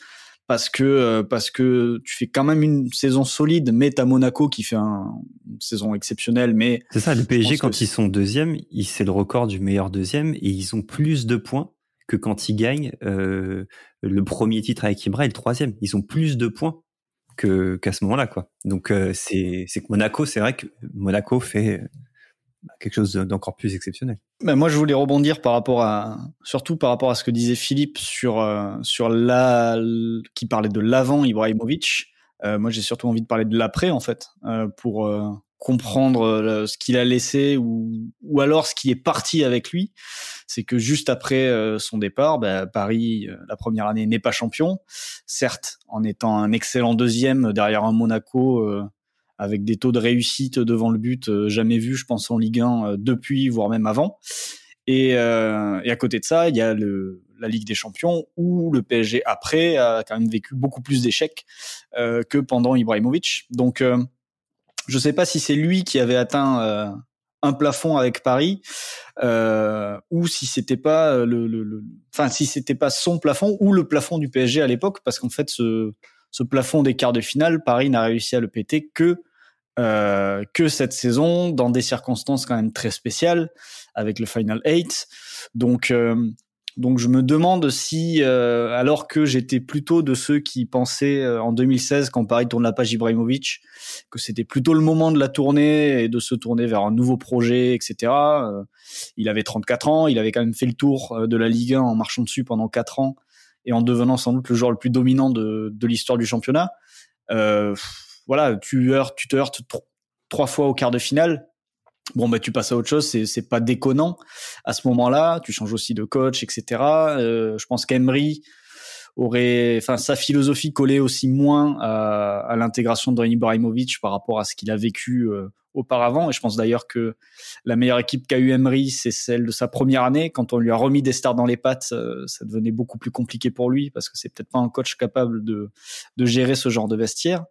parce que euh, parce que tu fais quand même une saison solide, mais t'as Monaco qui fait un, une saison exceptionnelle. Mais c'est ça, le PSG quand ils sont deuxième, c'est le record du meilleur deuxième et ils ont plus de points que quand ils gagnent euh, le premier titre avec Ibra et le troisième. Ils ont plus de points que qu'à ce moment-là quoi. Donc euh, c'est c'est que Monaco, c'est vrai que Monaco fait quelque chose d'encore plus exceptionnel. Ben moi, je voulais rebondir par rapport à, surtout par rapport à ce que disait Philippe sur euh, sur la qui parlait de l'avant Ibrahimovic. Euh, moi, j'ai surtout envie de parler de l'après en fait, euh, pour comprendre euh, ce qu'il a laissé ou, ou alors ce qui est parti avec lui, c'est que juste après euh, son départ, bah, Paris, euh, la première année, n'est pas champion. Certes, en étant un excellent deuxième derrière un Monaco avec des taux de réussite devant le but jamais vus, je pense, en Ligue 1 depuis, voire même avant. Et, et à côté de ça, il y a le, la Ligue des Champions où le PSG après a quand même vécu beaucoup plus d'échecs que pendant Ibrahimovic. Donc je ne sais pas si c'est lui qui avait atteint euh, un plafond avec Paris euh, ou si c'était pas euh, le, enfin si c'était pas son plafond ou le plafond du PSG à l'époque, parce qu'en fait ce, ce plafond des quarts de finale, Paris n'a réussi à le péter que que cette saison dans des circonstances quand même très spéciales avec le Final 8. Donc donc je me demande si, euh, alors que j'étais plutôt de ceux qui pensaient euh, en 2016, quand Paris tourne la page Ibrahimovic, que c'était plutôt le moment de la tourner et de se tourner vers un nouveau projet, etc. Euh, il avait 34 ans, il avait quand même fait le tour de la Ligue 1 en marchant dessus pendant 4 ans et en devenant sans doute le joueur le plus dominant de, de l'histoire du championnat. Voilà, tu, heurtes, tu te heurtes trois fois au quart de finale. Bon bah tu passes à autre chose c'est pas déconnant. À ce moment-là tu changes aussi de coach etc euh, je pense qu'Emery aurait enfin sa philosophie collait aussi moins à, à l'intégration de Ibrahimovic par rapport à ce qu'il a vécu euh, auparavant. Et je pense d'ailleurs que la meilleure équipe qu'a eu Emery c'est celle de sa première année. Quand on lui a remis des stars dans les pattes euh, ça devenait beaucoup plus compliqué pour lui parce que c'est peut-être pas un coach capable de de gérer ce genre de vestiaire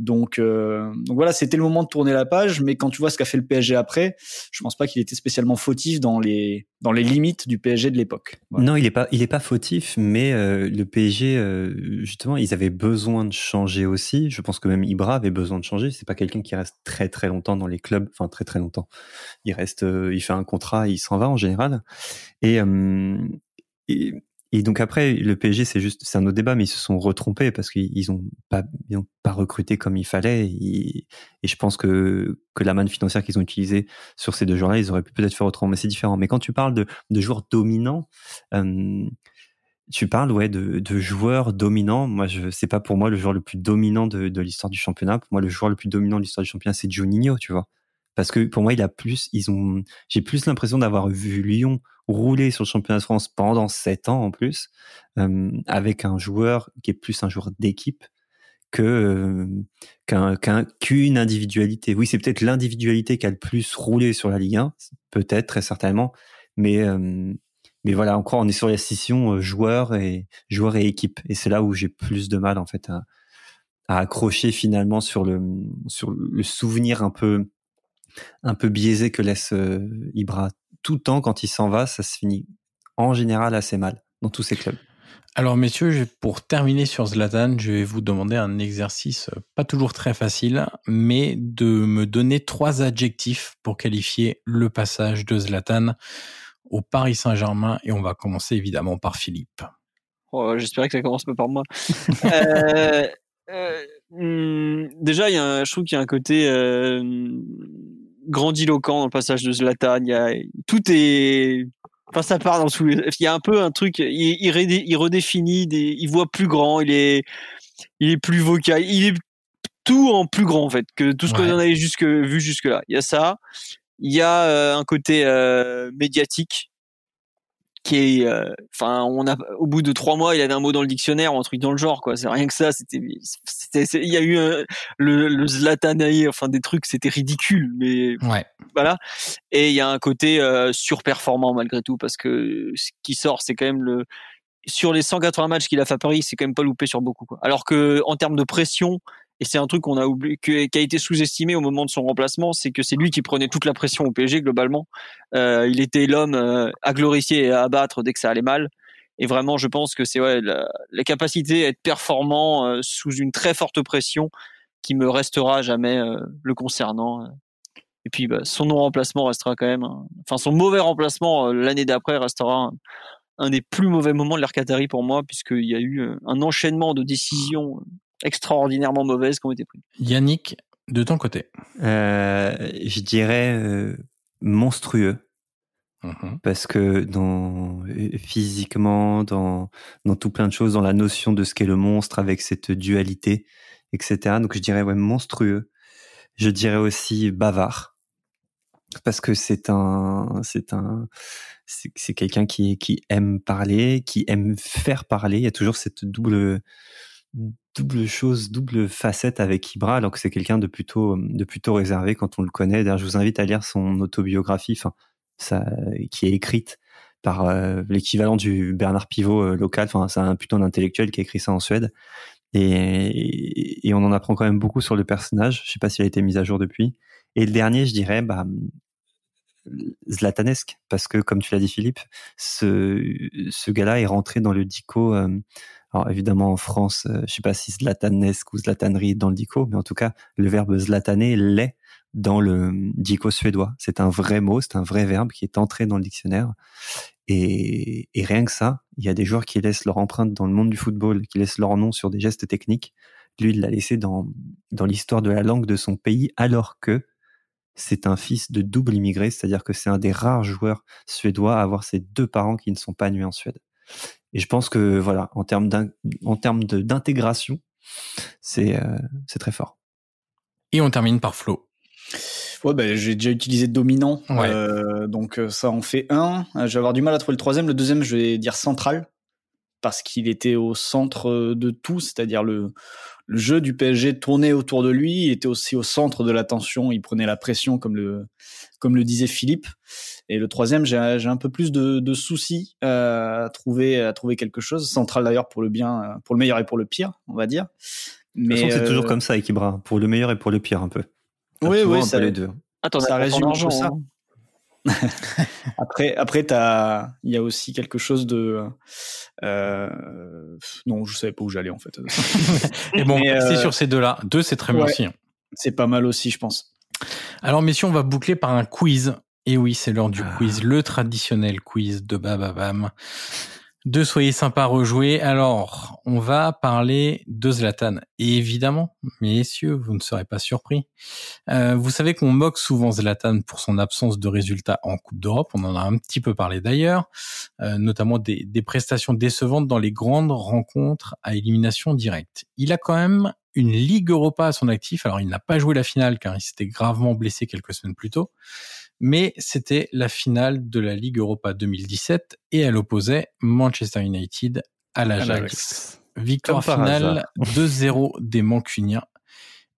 donc, euh, donc voilà, c'était le moment de tourner la page. Mais quand tu vois ce qu'a fait le PSG après, je pense pas qu'il était spécialement fautif dans les dans les limites du PSG de l'époque. Non, il est pas il est pas fautif, mais euh, le PSG euh, justement, ils avaient besoin de changer aussi. Je pense que même Ibra avait besoin de changer. C'est pas quelqu'un qui reste très très longtemps dans les clubs, enfin très très longtemps. Il reste, il fait un contrat, il s'en va en général. Et, et et donc après, le PSG, c'est juste, c'est un autre débat, mais ils se sont retrompés parce qu'ils ont pas, ils ont pas recruté comme il fallait. Et, je pense que que la manne financière qu'ils ont utilisée sur ces deux joueurs-là, ils auraient pu peut-être faire autrement. Mais c'est différent. Mais quand tu parles de, de joueurs dominants, euh, tu parles ouais de, de joueurs dominants. Moi, je c'est pas pour moi le joueur le plus dominant de, de l'histoire du championnat. Pour moi, le joueur le plus dominant de l'histoire du championnat, c'est Juninho, tu vois parce que pour moi, il a plus, ils ont, j'ai plus l'impression d'avoir vu Lyon rouler sur le championnat de France pendant sept ans en plus, euh, avec un joueur qui est plus un joueur d'équipe que euh, qu'un qu'une individualité. Oui, c'est peut-être l'individualité qui a le plus roulé sur la Ligue 1, peut-être très certainement, mais euh, mais voilà, encore on est sur la scission euh, joueur et joueur et équipe, et c'est là où j'ai plus de mal en fait à, à accrocher finalement sur le sur le souvenir un peu un peu biaisé que laisse Ibra. Tout le temps, quand il s'en va, ça se finit en général assez mal dans tous ces clubs. Alors messieurs, pour terminer sur Zlatan, je vais vous demander un exercice euh, pas toujours très facile, mais de me donner trois adjectifs pour qualifier le passage de Zlatan au Paris Saint-Germain et on va commencer évidemment par Philippe. Oh, J'espérais que ça commence pas par moi. euh, euh, hmm, déjà, il y a je trouve qu'il y a un côté euh, grandiloquent dans le passage de Zlatan. Il y a, tout est Enfin, ça part dans tous les. Il y a un peu un truc. Il, il, redéfinit. Des, il voit plus grand. Il est, il est plus vocal. Il est tout en plus grand en fait que tout ce qu'on avait jusque vu jusque là. Il y a ça. Il y a euh, un côté euh, médiatique qui est, euh, enfin, on a au bout de trois mois, il avait un mot dans le dictionnaire, un truc dans le genre, quoi. C'est rien que ça. C'était, il y a eu le, le Zlatanaï, enfin des trucs, c'était ridicule, mais ouais. voilà. Et il y a un côté euh, surperformant malgré tout, parce que ce qui sort, c'est quand même le sur les 180 matchs qu'il a fait à Paris, c'est quand même pas loupé sur beaucoup. Quoi. Alors que en termes de pression, et c'est un truc qu'on a oublié, qui a été sous-estimé au moment de son remplacement, c'est que c'est lui qui prenait toute la pression au PSG globalement. Euh, il était l'homme euh, à glorifier et à abattre dès que ça allait mal. Et vraiment, je pense que c'est ouais, la, capacité à être performant euh, sous une très forte pression qui me restera jamais le concernant. Et puis, bah, son non-remplacement restera quand même, enfin son mauvais remplacement l'année d'après restera un, des plus mauvais moments de l'ère pour moi, puisqu'il y a eu un enchaînement de décisions extraordinairement mauvaises qui ont été prises. Yannick, de ton côté euh, Je dirais euh, monstrueux. Mhm. Parce que dans physiquement, dans, dans tout plein de choses, dans la notion de ce qu'est le monstre avec cette dualité, etc. Donc je dirais ouais monstrueux. Je dirais aussi bavard parce que c'est un c'est un c'est quelqu'un qui qui aime parler, qui aime faire parler. Il y a toujours cette double double chose, double facette avec Ibra, alors que c'est quelqu'un de plutôt, de plutôt réservé quand on le connaît. D'ailleurs, je vous invite à lire son autobiographie, enfin, ça, qui est écrite par euh, l'équivalent du Bernard Pivot euh, local. Enfin, c'est un plutôt un intellectuel qui a écrit ça en Suède. Et, et, on en apprend quand même beaucoup sur le personnage. Je sais pas s'il a été mis à jour depuis. Et le dernier, je dirais, bah, Zlatanesque, parce que comme tu l'as dit Philippe, ce, ce gars-là est rentré dans le dico euh, alors évidemment en France, euh, je sais pas si zlatanesque ou zlatanerie dans le dico, mais en tout cas le verbe zlataner l'est dans le dico suédois. C'est un vrai mot, c'est un vrai verbe qui est entré dans le dictionnaire. Et, et rien que ça, il y a des joueurs qui laissent leur empreinte dans le monde du football, qui laissent leur nom sur des gestes techniques. Lui, il l'a laissé dans, dans l'histoire de la langue de son pays, alors que c'est un fils de double immigré, c'est-à-dire que c'est un des rares joueurs suédois à avoir ses deux parents qui ne sont pas nés en Suède. Et je pense que voilà, en termes d'intégration, c'est euh, c'est très fort. Et on termine par Flo. Ouais, ben, j'ai déjà utilisé dominant, euh, donc euh, ça en fait un. Je vais avoir du mal à trouver le troisième. Le deuxième, je vais dire central parce qu'il était au centre de tout, c'est-à-dire le, le jeu du PSG tournait autour de lui, il était aussi au centre de l'attention, il prenait la pression comme le comme le disait Philippe. Et le troisième, j'ai un peu plus de, de soucis euh, à trouver à trouver quelque chose central d'ailleurs pour le bien, euh, pour le meilleur et pour le pire, on va dire. Mais de toute façon, c'est toujours euh, comme ça, Ekibra, pour le meilleur et pour le pire un peu. Oui, oui, ça, les deux. Attends, ça résume ça. Après, après, il y a aussi quelque chose de, euh... non, je savais pas où j'allais en fait. Et bon, c'est euh, sur ces deux-là. Deux, c'est très bien aussi. Hein. C'est pas mal aussi, je pense. Alors, messieurs, on va boucler par un quiz. Et oui, c'est l'heure du ah. quiz, le traditionnel quiz de Bababam de Soyez sympa rejouer. Alors, on va parler de Zlatan. Évidemment, messieurs, vous ne serez pas surpris. Euh, vous savez qu'on moque souvent Zlatan pour son absence de résultats en Coupe d'Europe. On en a un petit peu parlé d'ailleurs, euh, notamment des prestations décevantes dans les grandes rencontres à élimination directe. Il a quand même une Ligue Europa à son actif. Alors, il n'a pas joué la finale car il s'était gravement blessé quelques semaines plus tôt mais c'était la finale de la Ligue Europa 2017 et elle opposait Manchester United à l'Ajax. Victoire finale 2-0 des Mancuniens.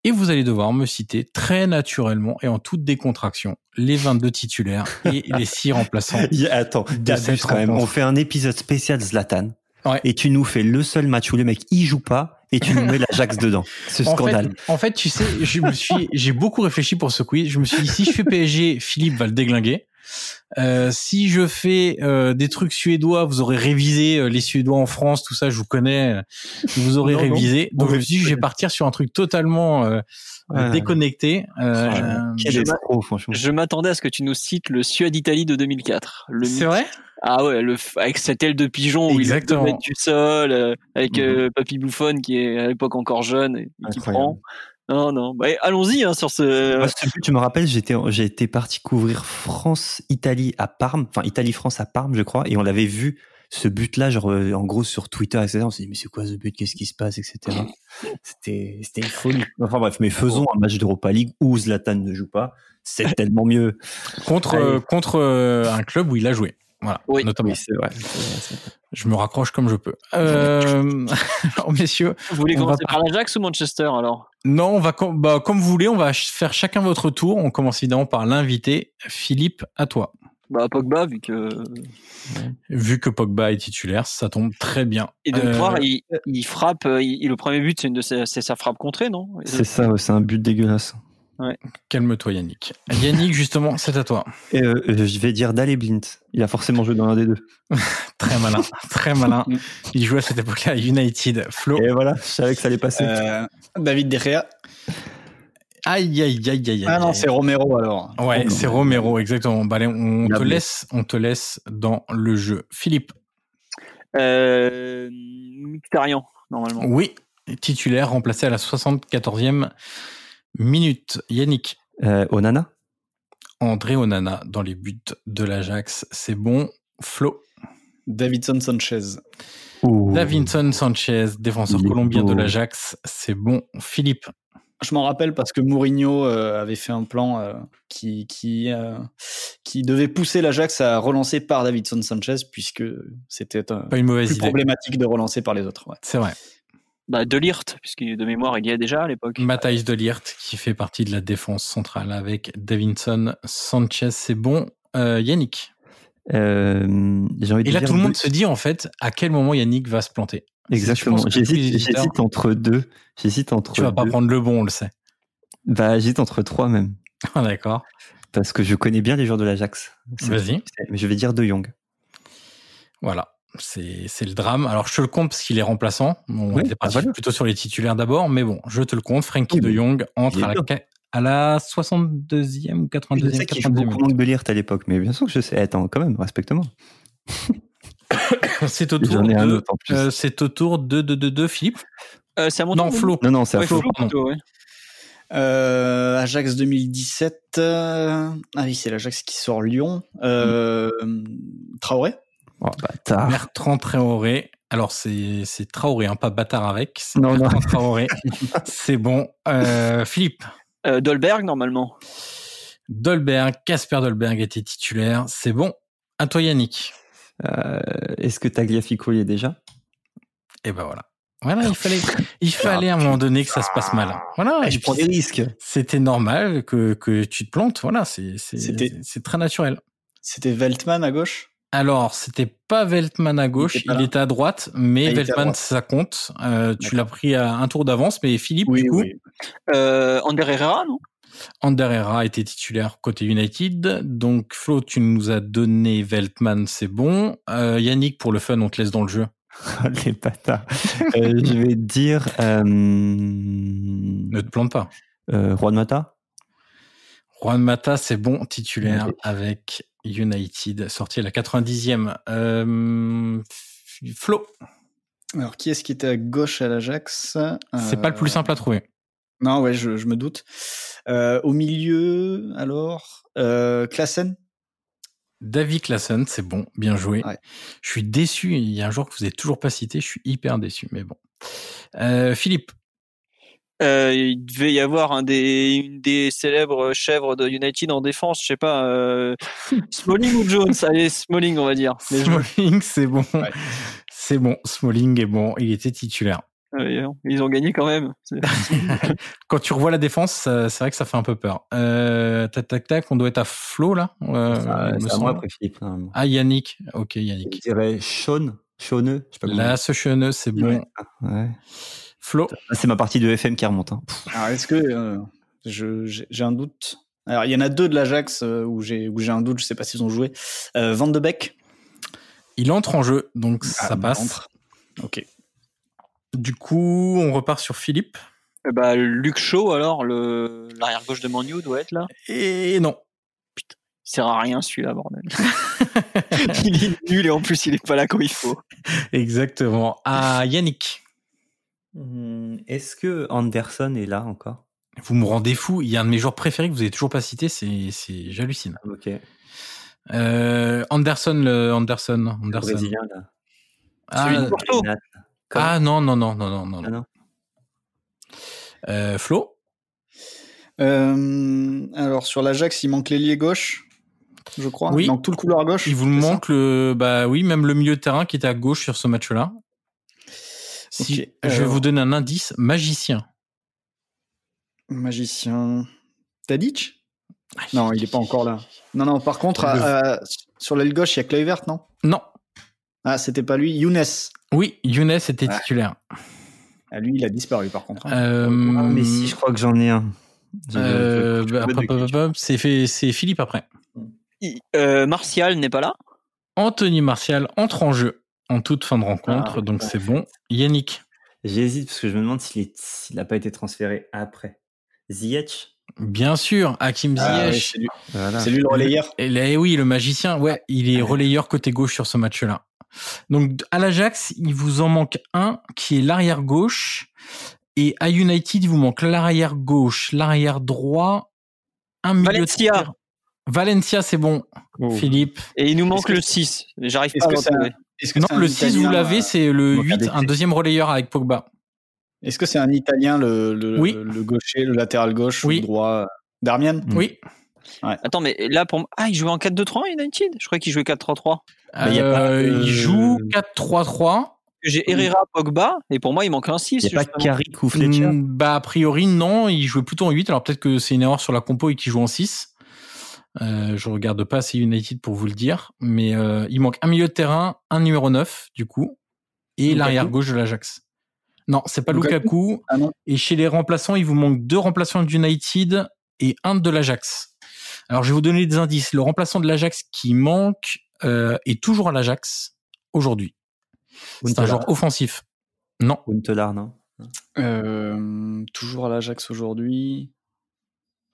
Et vous allez devoir me citer très naturellement et en toute décontraction les 22 titulaires et les 6 remplaçants. Attends, quand même. On fait un épisode spécial Zlatan. Et tu nous fais le seul match où le mec y joue pas et tu nous mets l'Ajax dedans. Ce scandale. En fait, tu sais, je me suis, j'ai beaucoup réfléchi pour ce quiz. Je me suis dit, si je fais PSG, Philippe va le déglinguer. Euh, si je fais euh, des trucs suédois, vous aurez révisé euh, les Suédois en France, tout ça, je vous connais, vous aurez révisé. Donc je me suis dit, je vais partir sur un truc totalement euh, déconnecté. je m'attendais à ce que tu nous cites le Suède-Italie de 2004. C'est vrai? Ah ouais, le, avec cette aile de pigeon où il est du sol, avec mmh. Papy Bouffon qui est à l'époque encore jeune et, qui prend. Non, non. Bah, allons-y hein, sur ce. tu me rappelles, j'étais, j'ai été parti couvrir France-Italie à Parme, enfin Italie-France à Parme, je crois, et on l'avait vu ce but-là, genre euh, en gros sur Twitter, etc. On s'est dit mais c'est quoi ce but, qu'est-ce qui se passe, etc. C'était, c'était une folie. Enfin bref, mais faisons un match d'Europa League où Zlatan ne joue pas, c'est tellement mieux. Contre euh, contre euh, un club où il a joué. Voilà, oui, notamment. c'est vrai, Je me raccroche comme je peux. Euh... alors, messieurs. Vous voulez commencer par l'Ajax ou Manchester alors? Non, on va bah, comme vous voulez. On va faire chacun votre tour. On commence évidemment par l'invité. Philippe, à toi. Bah Pogba, vu que vu que Pogba est titulaire, ça tombe très bien. Et de euh... voir, il, il frappe. Il, le premier but, c'est une de c'est sa frappe contrée, non? C'est ça, c'est un but dégueulasse. Calme-toi Yannick. Yannick, justement, c'est à toi. Et euh, je vais dire Dale Blint. Il a forcément joué dans l'un des deux. très malin, très malin. Il jouait à cette époque-là à United. Flo. Et voilà, je savais que ça allait passer. Euh, David De Gea. Aïe, aïe, aïe, aïe, Ah non, c'est Romero alors. Ouais, c'est Romero, exactement. Bah, allez, on, te laisse, on te laisse dans le jeu. Philippe. Euh, Mictarian, normalement. Oui, titulaire, remplacé à la 74e minute. Yannick. Euh, Onana? André Onana dans les buts de l'Ajax. C'est bon. Flo. Davidson Sanchez. Davidson Sanchez, défenseur colombien de l'Ajax. C'est bon. Philippe. Je m'en rappelle parce que Mourinho euh, avait fait un plan euh, qui qui qui devait pousser l'Ajax à relancer par Davidson Sanchez puisque c'était pas une mauvaise plus problématique de relancer par les autres. C'est vrai. Bah, de Lirt, puisque de mémoire il y a déjà à l'époque. Matthijs de Lirt qui fait partie de la défense centrale avec Davinson Sanchez. C'est bon. Euh, Yannick? Euh, Et là, tout le monde se dit en fait à quel moment Yannick va se planter. Exactement. J'hésite entre deux. J'hésite entre. Tu vas pas prendre le bon, on le sait. Bah, j'hésite entre trois même. Ah, d'accord. Parce que je connais bien les joueurs de l'Ajax. Vas-y. Je vais dire De Jong. Voilà c'est le drame. Alors je te le compte parce qu'il est remplaçant. On était bah plutôt sur les titulaires d'abord, mais bon, je te le compte. Frankie de Jong entre à la, à la, 62e ou 82e. Je sais qu'il beaucoup de Lirt à l'époque, mais bien sûr que je sais. Attends, quand même, respecte-moi. c'est au tour de, euh, c'est au tour de de de, de Philippe. Euh, c'est à mon non, Flo. Non, non, c'est à Flo. Euh, Ajax 2017. Ah oui, c'est l'Ajax qui sort Lyon. Euh, Traoré? Oh, bâtard. Bertrand Traoré. Alors, c'est, c'est Traoré, hein, pas bâtard avec. C'est non, Bertrand Traoré. c'est bon. Euh, Philippe. Euh, Dolberg, normalement. Dolberg, Casper Dolberg était titulaire. C'est bon. À toi, Yannick. Euh, est-ce que Tagliafico y est déjà? Et eh ben voilà. Voilà, il fallait, il fallait à un moment donné que ça se passe mal. Voilà. Ah, je prends des risques. C'était normal que, que tu te plantes. Voilà, c'est, c'est, c'est très naturel. C'était Veltman à gauche? Alors, c'était pas Veltman à gauche, il était, à droite, mais ah, Veltman, ça compte. Euh, tu l'as pris à un tour d'avance, mais Philippe, du coup? Oui. Euh, Ander Herrera, non? Ander Herrera était titulaire côté United. Donc, Flo, tu nous as donné Veltman, c'est bon. Euh, Yannick, pour le fun, on te laisse dans le jeu. Les euh, je vais dire. Euh... Ne te plante pas. Euh, Juan Mata Juan Mata, c'est bon, titulaire avec United, sorti à la 90e. Euh, Flo. Alors, qui est-ce qui était à gauche à l'Ajax? C'est pas le plus simple à trouver. Non, ouais, je, me doute. Euh, au milieu, alors, euh, Klassen? David Klassen, c'est bon, bien joué. Je suis déçu, il y a un joueur que vous n'avez toujours pas cité, je suis hyper déçu, mais bon. Philippe euh, il devait y avoir un des, une des célèbres chèvres de United en défense, je sais pas, euh, Smalling ou Jones Allez, Smalling, on va dire. Smalling, c'est bon. C'est bon, Smalling est bon, il était titulaire. ils ont gagné quand même. quand tu revois la défense, c'est vrai que ça fait un peu peur. Euh, tac, tac, tac, on doit être à flot là. Euh, c'est à moi après Philippe. Ah, Yannick. Ok, Yannick. Je dirais Sean, Sean, Là, ce Sean, c'est bon. Ouais. Flo C'est ma partie de FM qui remonte. Hein. Alors, est-ce que euh, j'ai un doute Alors, il y en a deux de l'Ajax euh, où j'ai un doute, je sais pas s'ils ont joué. Euh, Van de Beek Il entre en jeu, donc ah, ça passe. Ok. Du coup, on repart sur Philippe. Eh bah, Luc Shaw, alors, l'arrière gauche de Manu doit être là. Et non. Putain, il sert à rien celui-là, bordel. il est nul et en plus, il est pas là comme il faut. Exactement. À Yannick. Mmh, est-ce que Anderson est là encore? Vous me rendez fou. Il y a un de mes joueurs préférés que vous avez toujours pas cité, c'est, c'est, j'hallucine. Ok. Euh, Anderson, le Anderson, Anderson. Brésilien, là. Ah, ah, non, non, non, non, non, non. Ah, non. Euh, Flo? Euh, Alors sur l'Ajax, il manque l'ailier gauche, je crois. Oui. Il manque tout le couloir gauche. Il vous manque le, bah oui, même le milieu de terrain qui était à gauche sur ce match-là. Si, Je vais vous donner un indice. Magicien. Magicien. Tadic? Ah, Non, il est pas encore là. Non, non. Par contre, sur l'aile gauche, il y a Kluivert, non? Non. Ah, c'était pas lui. Younes. Oui, Younes était titulaire. Ah, lui, il a disparu par contre. Hein. Euh, ah, mais si, je crois que j'en ai un. Euh, bah, c'est Philippe après. Euh, Martial n'est pas là? Anthony Martial entre en jeu en toute fin de rencontre, ah, donc c'est bon. Yannick J'hésite parce que je me demande s'il n'a pas été transféré après. Ziyech? Bien sûr, Hakim Ziyech. c'est lui. le relayeur. Et oui, le magicien. Ouais, il est relayeur côté gauche sur ce match-là. Donc à l'Ajax, il vous en manque un qui est l'arrière gauche. Et à United, il vous manque l'arrière gauche, l'arrière droit, un milieu Valencia. Valencia, c'est bon, oh. Philippe. Et il nous manque le 6. J'arrive pas à le Non, le 6, vous l'avez, euh, c'est le 8, un deuxième relayeur avec Pogba. Est-ce que c'est un Italien, le, le, le, gaucher, le latéral gauche oui. ou droit Darmian? Oui. Attends, mais là, pour Ah, il jouait en 4-2-3 United? Je crois qu'il jouait 4-3-3. Euh, il joue 4-3-3. J'ai Herrera, Pogba, et pour moi, il manque un 6. Il n'y a pas Carrick ou Fletcher? Mm, Bah, a priori, non. Il jouait plutôt en 8. Alors peut-être que c'est une erreur sur la compo et qu'il joue en 6. Euh, je regarde pas assez United pour vous le dire. Mais euh, il manque un milieu de terrain, un numéro 9, du coup, et l'arrière gauche de l'Ajax. Non, c'est pas Lukaku. Ah et chez les remplaçants, il vous manque deux remplaçants d'United et un de l'Ajax. Alors, je vais vous donner des indices. Le remplaçant de l'Ajax qui manque euh, est toujours à l'Ajax aujourd'hui. C'est un joueur offensif. Non. Untelar, non euh, Toujours à l'Ajax aujourd'hui.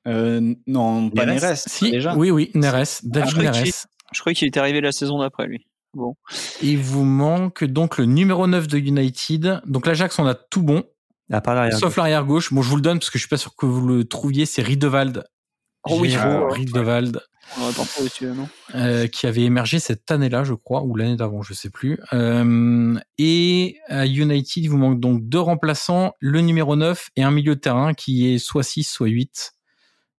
Euh, non, pas Neres. Si, déjà. Oui, oui, Neres. David ah, Neres. Je croyais qu'il était arrivé la saison d'après, lui. Bon. Il vous manque donc le numéro 9 de United. Donc l'Ajax, on a tout bon. À part l'arrière Sauf l'arrière gauche. Bon, je vous le donne parce que je suis pas sûr que vous le trouviez. C'est Riedewald. Oh oui, Riedewald. Euh, qui avait émergé cette année-là, je crois, ou l'année d'avant, je sais plus. Euh, et à United, il vous manque donc deux remplaçants, le numéro 9 et un milieu de terrain qui est soit 6, soit 8.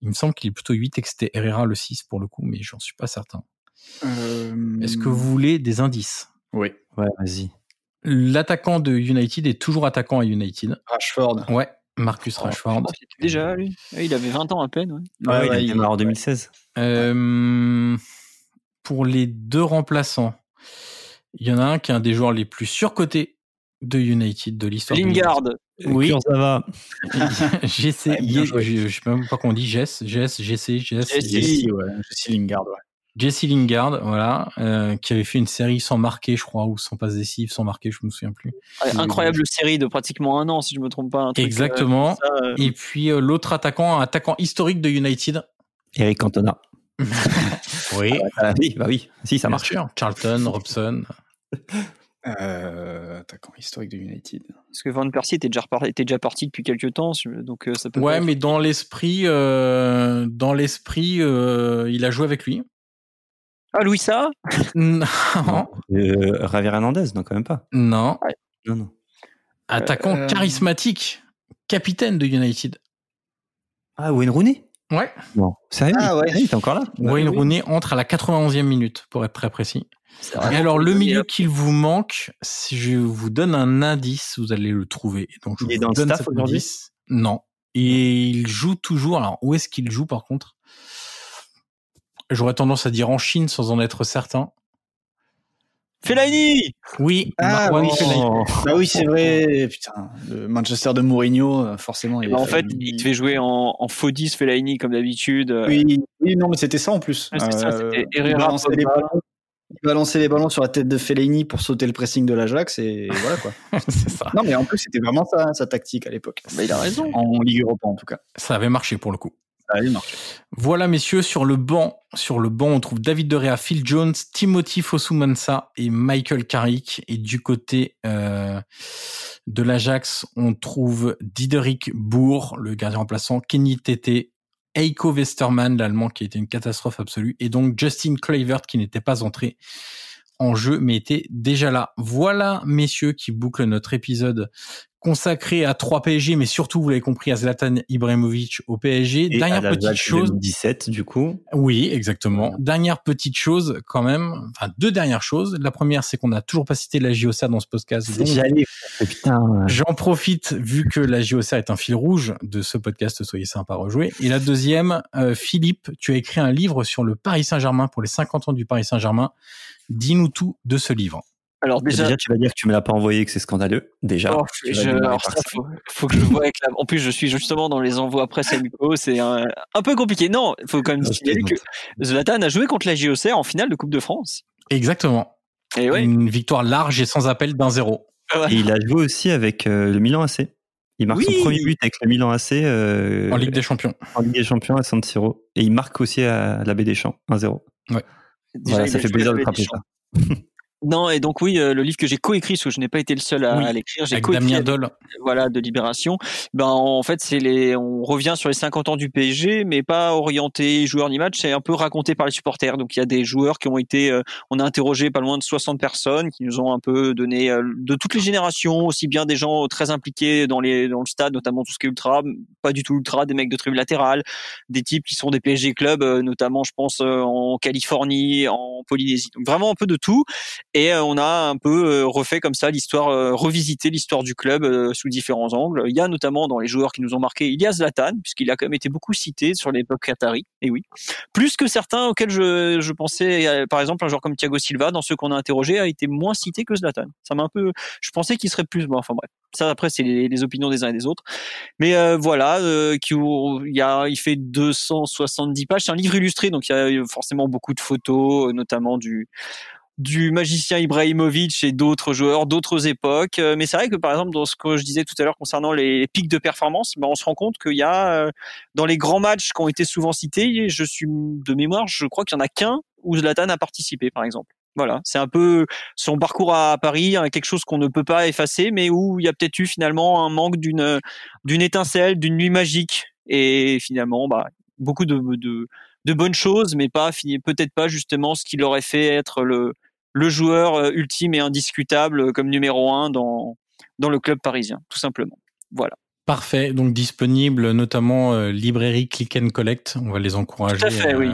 Il me semble qu'il est plutôt 8 et que c'était Herrera le 6 pour le coup, mais j'en suis pas certain. Euh... Est-ce que vous voulez des indices? Oui. Ouais, vas-y. L'attaquant de United est toujours attaquant à United. Rashford. Ouais, Marcus Rashford. déjà lui. Il avait 20 ans à peine. Ouais, il a démarré en 2016. Euh, pour les deux remplaçants, il y en a un qui est un des joueurs les plus surcotés de United de l'histoire. Lingard. Oui. Ça va. GC, je, sais même pas qu'on dit Jess, Jess, GC, Jess. Jesse, ouais. Jesse Lingard, ouais. Jesse Lingard, voilà, euh, qui avait fait une série sans marquer, je crois, ou sans passe décisive, sans marquer, je me souviens plus. incroyable série de pratiquement un an, si je me trompe pas. Euh, Exactement. Euh. Et puis l'autre attaquant, un attaquant historique de United. Eric Cantona. oui. Ah, oui, bah oui. Si, ça marche. Charlton, Robson. attaquant historique de United. Parce que Van Persie était déjà, était déjà parti depuis quelques temps, donc ça peut. Ouais, mais dans l'esprit, dans l'esprit, il a joué avec lui. Ah, Louisa Non. Euh, Javier Hernandez, non, quand même pas. Non. Non, non. Attaquant euh, charismatique, capitaine de United. Ah, Wayne Rooney? Ouais. Non. Sérieux Ah ouais. Il est encore là? Wayne Rooney entre à la 91e minute, pour être très précis. Et alors, le milieu qu'il vous manque, si je vous donne un indice, vous allez le trouver. Donc, je il est dans le staff aujourd'hui? Non. Et il joue toujours. Alors, où est-ce qu'il joue par contre? J'aurais tendance à dire en Chine sans en être certain. Fellaini Oui, ah, oui. Bah oui, c'est vrai. Putain, le Manchester de Mourinho, euh, forcément. Il bah, en fait, il devait jouer en, en faux 10 Fellaini comme d'habitude. Oui, oui, non, mais c'était ça en plus. ça, c'était Herrera. Il va lancer les ballons sur la tête de Fellaini pour sauter le pressing de l'Ajax et voilà quoi. c'est ça. Non mais en plus c'était vraiment ça sa tactique à l'époque. Bah, il a raison. En Ligue Europa en tout cas. Ça avait marché pour le coup. Voilà, messieurs, sur le banc, sur le banc, on trouve David De Phil Jones, Timothy Fosumansa et Michael Carrick. Et du côté euh, de l'Ajax, on trouve Diderik Bourg, le gardien remplaçant, Kenny Tete, Eiko Westermann, l'allemand, qui était une catastrophe absolue, et donc Justin Clavert, qui n'était pas entré en jeu, mais était déjà là. Voilà, messieurs, qui boucle notre épisode consacré à trois PSG, mais surtout, vous l'avez compris, à Zlatan Ibrahimovic au PSG. Et Dernière à petite chose. 2017, du coup. Oui, exactement. Dernière petite chose, quand même. Enfin, deux dernières choses. La première, c'est qu'on n'a toujours pas cité la JOCR dans ce podcast. J'allais. J'en profite, vu que la JOCR est un fil rouge de ce podcast, soyez sympa à rejouer. Et la deuxième, euh, Philippe, tu as écrit un livre sur le Paris Saint-Germain pour les 50 ans du Paris Saint-Germain. Dis-nous tout de ce livre. Alors déjà, tu vas dire que tu me l'as pas envoyé, que c'est scandaleux. Déjà. Oh, faut, que je vois avec la... En plus, je suis justement dans les envois presse amicaux. C'est un, peu compliqué. Non, il faut quand même dire que Zlatan a joué contre la JOCR en finale de Coupe de France. Exactement. Et Une victoire large et sans appel d'un zéro. Et il a joué aussi avec euh, le Milan AC. Il marque son premier but avec le Milan AC euh, en Ligue des Champions. En Ligue des Champions à San Siro. Et il marque aussi à la Baie des Champs, 1-0. Ouais. Voilà, ça fait plaisir de rappeler ça. Non, et donc oui, euh, le livre que j'ai coécrit, parce que je n'ai pas été le seul à, l'écrire, j'ai coécrit voilà de Libération. Ben en fait, c'est les, on revient sur les 50 ans du PSG, mais pas orienté joueur ni match, c'est un peu raconté par les supporters. Donc il y a des joueurs qui ont été, euh, on a interrogé pas loin de 60 personnes qui nous ont un peu donné euh, de toutes les générations, aussi bien des gens très impliqués dans les dans le stade, notamment tout ce qui est ultra, pas du tout ultra, des mecs de tribune latérale, des types qui sont des PSG clubs, notamment je pense en Californie, en Polynésie. Donc vraiment un peu de tout. Et euh, on a un peu euh, refait comme ça l'histoire, euh, revisité l'histoire du club sous différents angles. Il y a notamment dans les joueurs qui nous ont marqué, il y a Zlatan, puisqu'il a quand même été beaucoup cité sur l'époque Qatari. Et oui, plus que certains auxquels je, je pensais, par exemple un joueur comme Thiago Silva, dans ceux qu'on a interrogés, a été moins cité que Zlatan. Ça m'a un peu, je pensais qu'il serait plus. Bon, enfin bref, ça après c'est les, opinions des uns et des autres. Mais voilà, qui, il y a, il fait 270 pages. C'est un livre illustré, donc il y a forcément beaucoup de photos, notamment du du magicien Ibrahimovic et d'autres joueurs d'autres époques. Euh, mais c'est vrai que par exemple dans ce que je disais tout à l'heure concernant les pics de performance, ben on se rend compte qu'il y a euh, dans les grands matchs qui ont été souvent cités, je suis de mémoire, je crois qu'il y en a qu'un où Zlatan a participé par exemple. Voilà, c'est un peu son parcours à Paris, hein, quelque chose qu'on ne peut pas effacer, mais où il y a peut-être eu finalement un manque d'une d'une étincelle, d'une nuit magique, et finalement, bah, beaucoup de, de, de bonnes choses, mais pas peut-être pas justement ce qui aurait fait être le le joueur euh, ultime et indiscutable euh, comme numéro un dans, dans le club parisien, tout simplement. Voilà. Parfait, donc disponible notamment euh, librairie Click and Collect. On va les encourager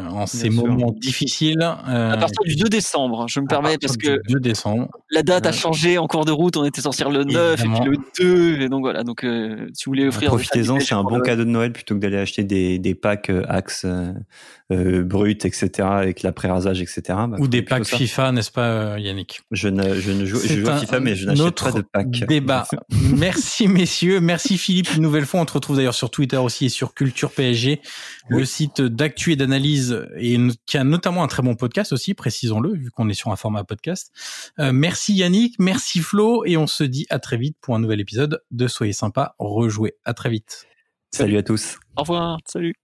en ces moments difficiles. à partir du 2 décembre, je me permets parce que 2 décembre. la date a changé en cours de route. On était censé le 9 et puis le 2. Et donc voilà, donc si vous voulez offrir. Profitez-en, c'est un bon cadeau de Noël plutôt que d'aller acheter des, des packs Axe euh, brut, etc., avec l'après-rasage, etc. Bah, Ou des packs FIFA, n'est-ce pas, euh, Yannick? Je ne, je ne joue, je joue à FIFA, mais je n'achète pas de packs. Débat. merci messieurs, merci Philippe. Une nouvelle fois, on te retrouve d'ailleurs sur Twitter aussi et sur Culture PSG, le site d'actu et d'analyse et qui a notamment un très bon podcast aussi, précisons-le, vu qu'on est sur un format podcast. Euh, merci Yannick, merci Flo, et on se dit à très vite pour un nouvel épisode de Soyez sympa, rejouez. À très vite. Salut à tous. Au revoir. Salut.